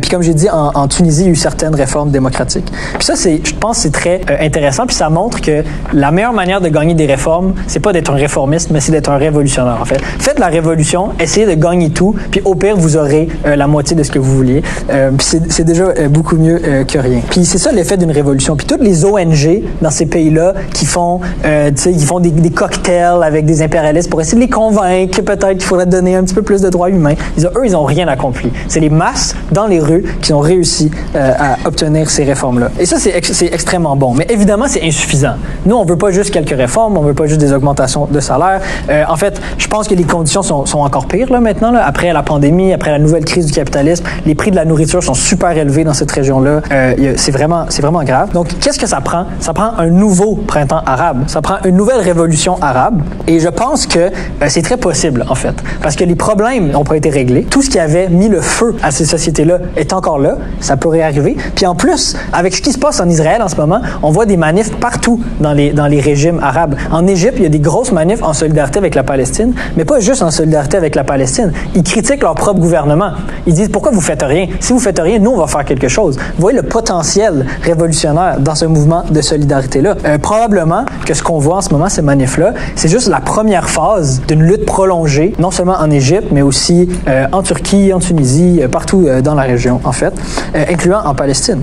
Puis comme j'ai dit, en, Tunisie, il y a eu certaines réformes démocratiques. Puis ça, c'est, je pense, c'est très intéressant. Puis ça montre que la meilleure manière de gagner des réformes, c'est pas d'être un réformiste, mais c'est d'être un révolutionnaire, en fait. Faites la révolution, essayez de gagner tout, puis au pire, vous aurez euh, la moitié de ce que vous vouliez. Euh, c'est déjà euh, beaucoup mieux que rien. Puis c'est ça l'effet d'une révolution. Puis toutes les ONG dans ces pays-là qui font, ils font des, des, cocktails avec des impérialistes pour essayer de les convaincre que peut-être qu'il faudrait donner un petit peu plus de droits humains. Ils eux, ils n'ont rien accompli. C'est les masses dans les rues qui ont réussi à obtenir ces réformes-là. Et ça, c'est ex extrêmement bon. Mais évidemment, c'est insuffisant. Nous, on veut pas juste quelques réformes, on veut pas juste des augmentations de salaire. en fait, je pense que les conditions sont, encore pires là maintenant. Là. Après la pandémie, après la nouvelle crise du capitalisme, les prix de la nourriture sont super élevés dans cette région-là. Euh, c'est vraiment, vraiment grave. Donc, qu'est-ce que ça prend? Ça prend un nouveau printemps arabe. Ça prend une nouvelle révolution arabe. Et je pense que euh, c'est très possible en fait, parce que les problèmes n'ont pas été réglés. Tout ce qui avait mis le feu à ces sociétés-là est encore là. Ça pourrait arriver. Puis en plus, avec ce qui se passe en Israël en ce moment, on voit des manifs partout dans les dans les régimes arabes. En Égypte, il y a des grosses manifs en solidarité avec la Palestine, mais pas juste en solidarité avec la Palestine. ils critiquent leur propre gouvernement. Ils disent pourquoi vous faites rien? Si vous faites rien, nous on va faire quelque chose. Vous voyez le potentiel révolutionnaire dans ce mouvement de solidarité là. Euh, probablement que ce qu'on voit en ce moment ces manifs là, c'est juste la première phase d'une lutte prolongée, non seulement en Égypte, mais aussi euh, en Turquie, en Tunisie, euh, partout euh, dans la région en fait, incluant en Palestine.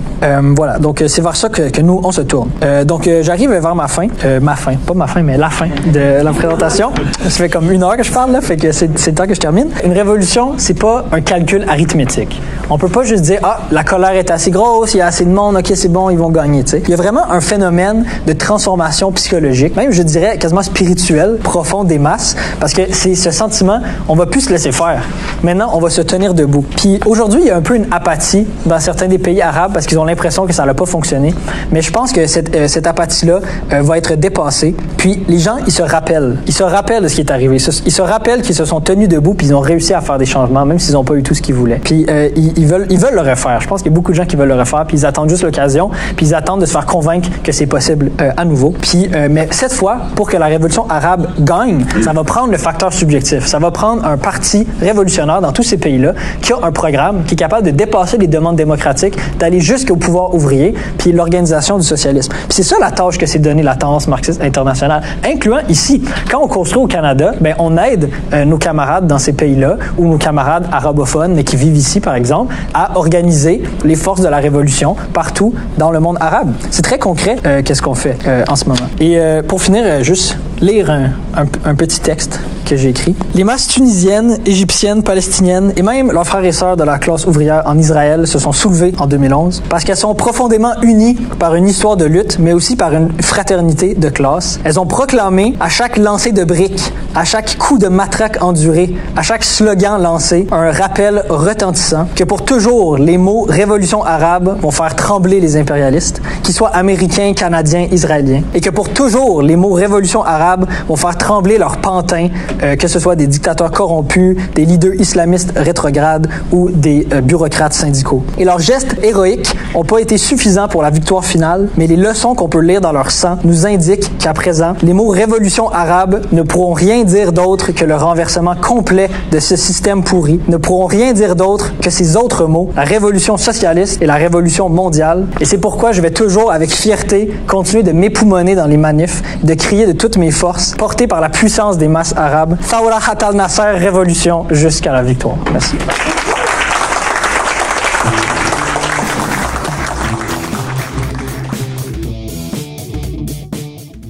Voilà, donc c'est vers ça que, nous on se tourne. Donc j'arrive vers ma fin, ma fin, pas ma fin, mais la fin de la présentation. Ça fait comme une heure que je parle là, fait que c'est le temps que je termine. Une révolution, c'est pas un calcul arithmétique. On peut pas juste dire ah la colère est assez grosse, il y a assez de monde, ok c'est bon, ils vont gagner. tu sais. Il y a vraiment un phénomène de transformation psychologique, même je dirais quasiment spirituel, profond des masses, parce que c'est ce sentiment, on va plus se laisser faire. Maintenant, on va se tenir debout. Puis aujourd'hui, il y a un peu une apathie dans certains des pays arabes parce qu'ils ont l'impression que ça n'a pas fonctionné. Mais je pense que cette, euh, apathie-là euh, va être dépassée. Puis les gens, ils se rappellent. Ils se rappellent de ce qui est arrivé. Ils se, rappellent qu'ils se sont tenus debout puis ils ont réussi à faire des changements, même s'ils n'ont pas eu tout ce qu'ils voulaient. Puis euh, ils, ils veulent, ils veulent le refaire. Je pense qu'il y a beaucoup de gens qui veulent le refaire puis ils attendent juste l'occasion puis ils attendent de se faire convaincre que c'est possible à nouveau. Puis, mais cette fois, pour que la révolution arabe gagne, ça va prendre le facteur subjectif. Ça va prendre un parti révolutionnaire dans tous ces pays-là qui a un programme qui est capable de dépasser les demandes démocratiques, d'aller jusqu'au pouvoir ouvrier, puis l'organisation du socialisme. C'est ça la tâche que s'est donnée la tendance marxiste internationale, incluant ici. Quand on construit au Canada, ben on aide euh, nos camarades dans ces pays-là ou nos camarades arabophones mais qui vivent ici, par exemple, à organiser les forces de la révolution partout dans le monde arabe. C'est très concret euh, qu'est-ce qu'on fait euh, en ce moment. Et pour finir, juste lire un, petit texte que j'ai écrit. Les masses tunisiennes, égyptiennes, palestiniennes et même leurs frères et sœurs de la classe ouvrière en Israël se sont soulevées en 2011 parce qu'elles sont profondément unies par une histoire de lutte, mais aussi par une fraternité de classe. Elles ont proclamé à chaque lancer de briques, à chaque coup de matraque enduré, à chaque slogan lancé, un rappel retentissant que pour toujours les mots révolution arabe vont faire trembler les impérialistes, qu'ils soient américains, canadiens, israéliens, et que pour toujours les mots révolution arabe vont faire trembler leurs pantins, euh, que ce soit des dictateurs corrompus, des leaders islamistes rétrogrades ou des euh, bureaucrates syndicaux. Et leurs gestes héroïques n'ont pas été suffisants pour la victoire finale, mais les leçons qu'on peut lire dans leur sang nous indiquent qu'à présent, les mots révolution arabe ne pourront rien dire d'autre que le renversement complet de ce système pourri, ne pourront rien dire d'autre que ces autres mots, la révolution socialiste et la révolution mondiale. Et c'est pourquoi je vais toujours, avec fierté, continuer de m'époumoner dans les manifs, de crier de toutes mes forces, porté par la puissance des masses arabes. Thawra Hatal Nasser, révolution jusqu'à la victoire. Merci.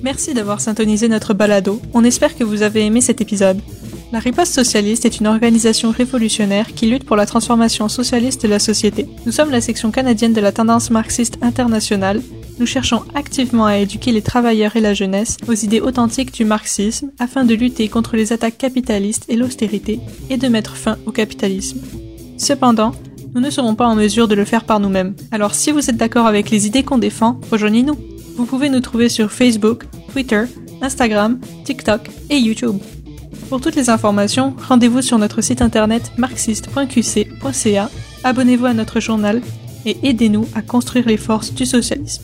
Merci d'avoir syntonisé notre balado. On espère que vous avez aimé cet épisode. La Riposte Socialiste est une organisation révolutionnaire qui lutte pour la transformation socialiste de la société. Nous sommes la section canadienne de la tendance marxiste internationale. Nous cherchons activement à éduquer les travailleurs et la jeunesse aux idées authentiques du marxisme afin de lutter contre les attaques capitalistes et l'austérité et de mettre fin au capitalisme. Cependant, nous ne serons pas en mesure de le faire par nous-mêmes. Alors si vous êtes d'accord avec les idées qu'on défend, rejoignez-nous. Vous pouvez nous trouver sur Facebook, Twitter, Instagram, TikTok et YouTube. Pour toutes les informations, rendez-vous sur notre site internet marxiste.qc.ca, abonnez-vous à notre journal et aidez-nous à construire les forces du socialisme.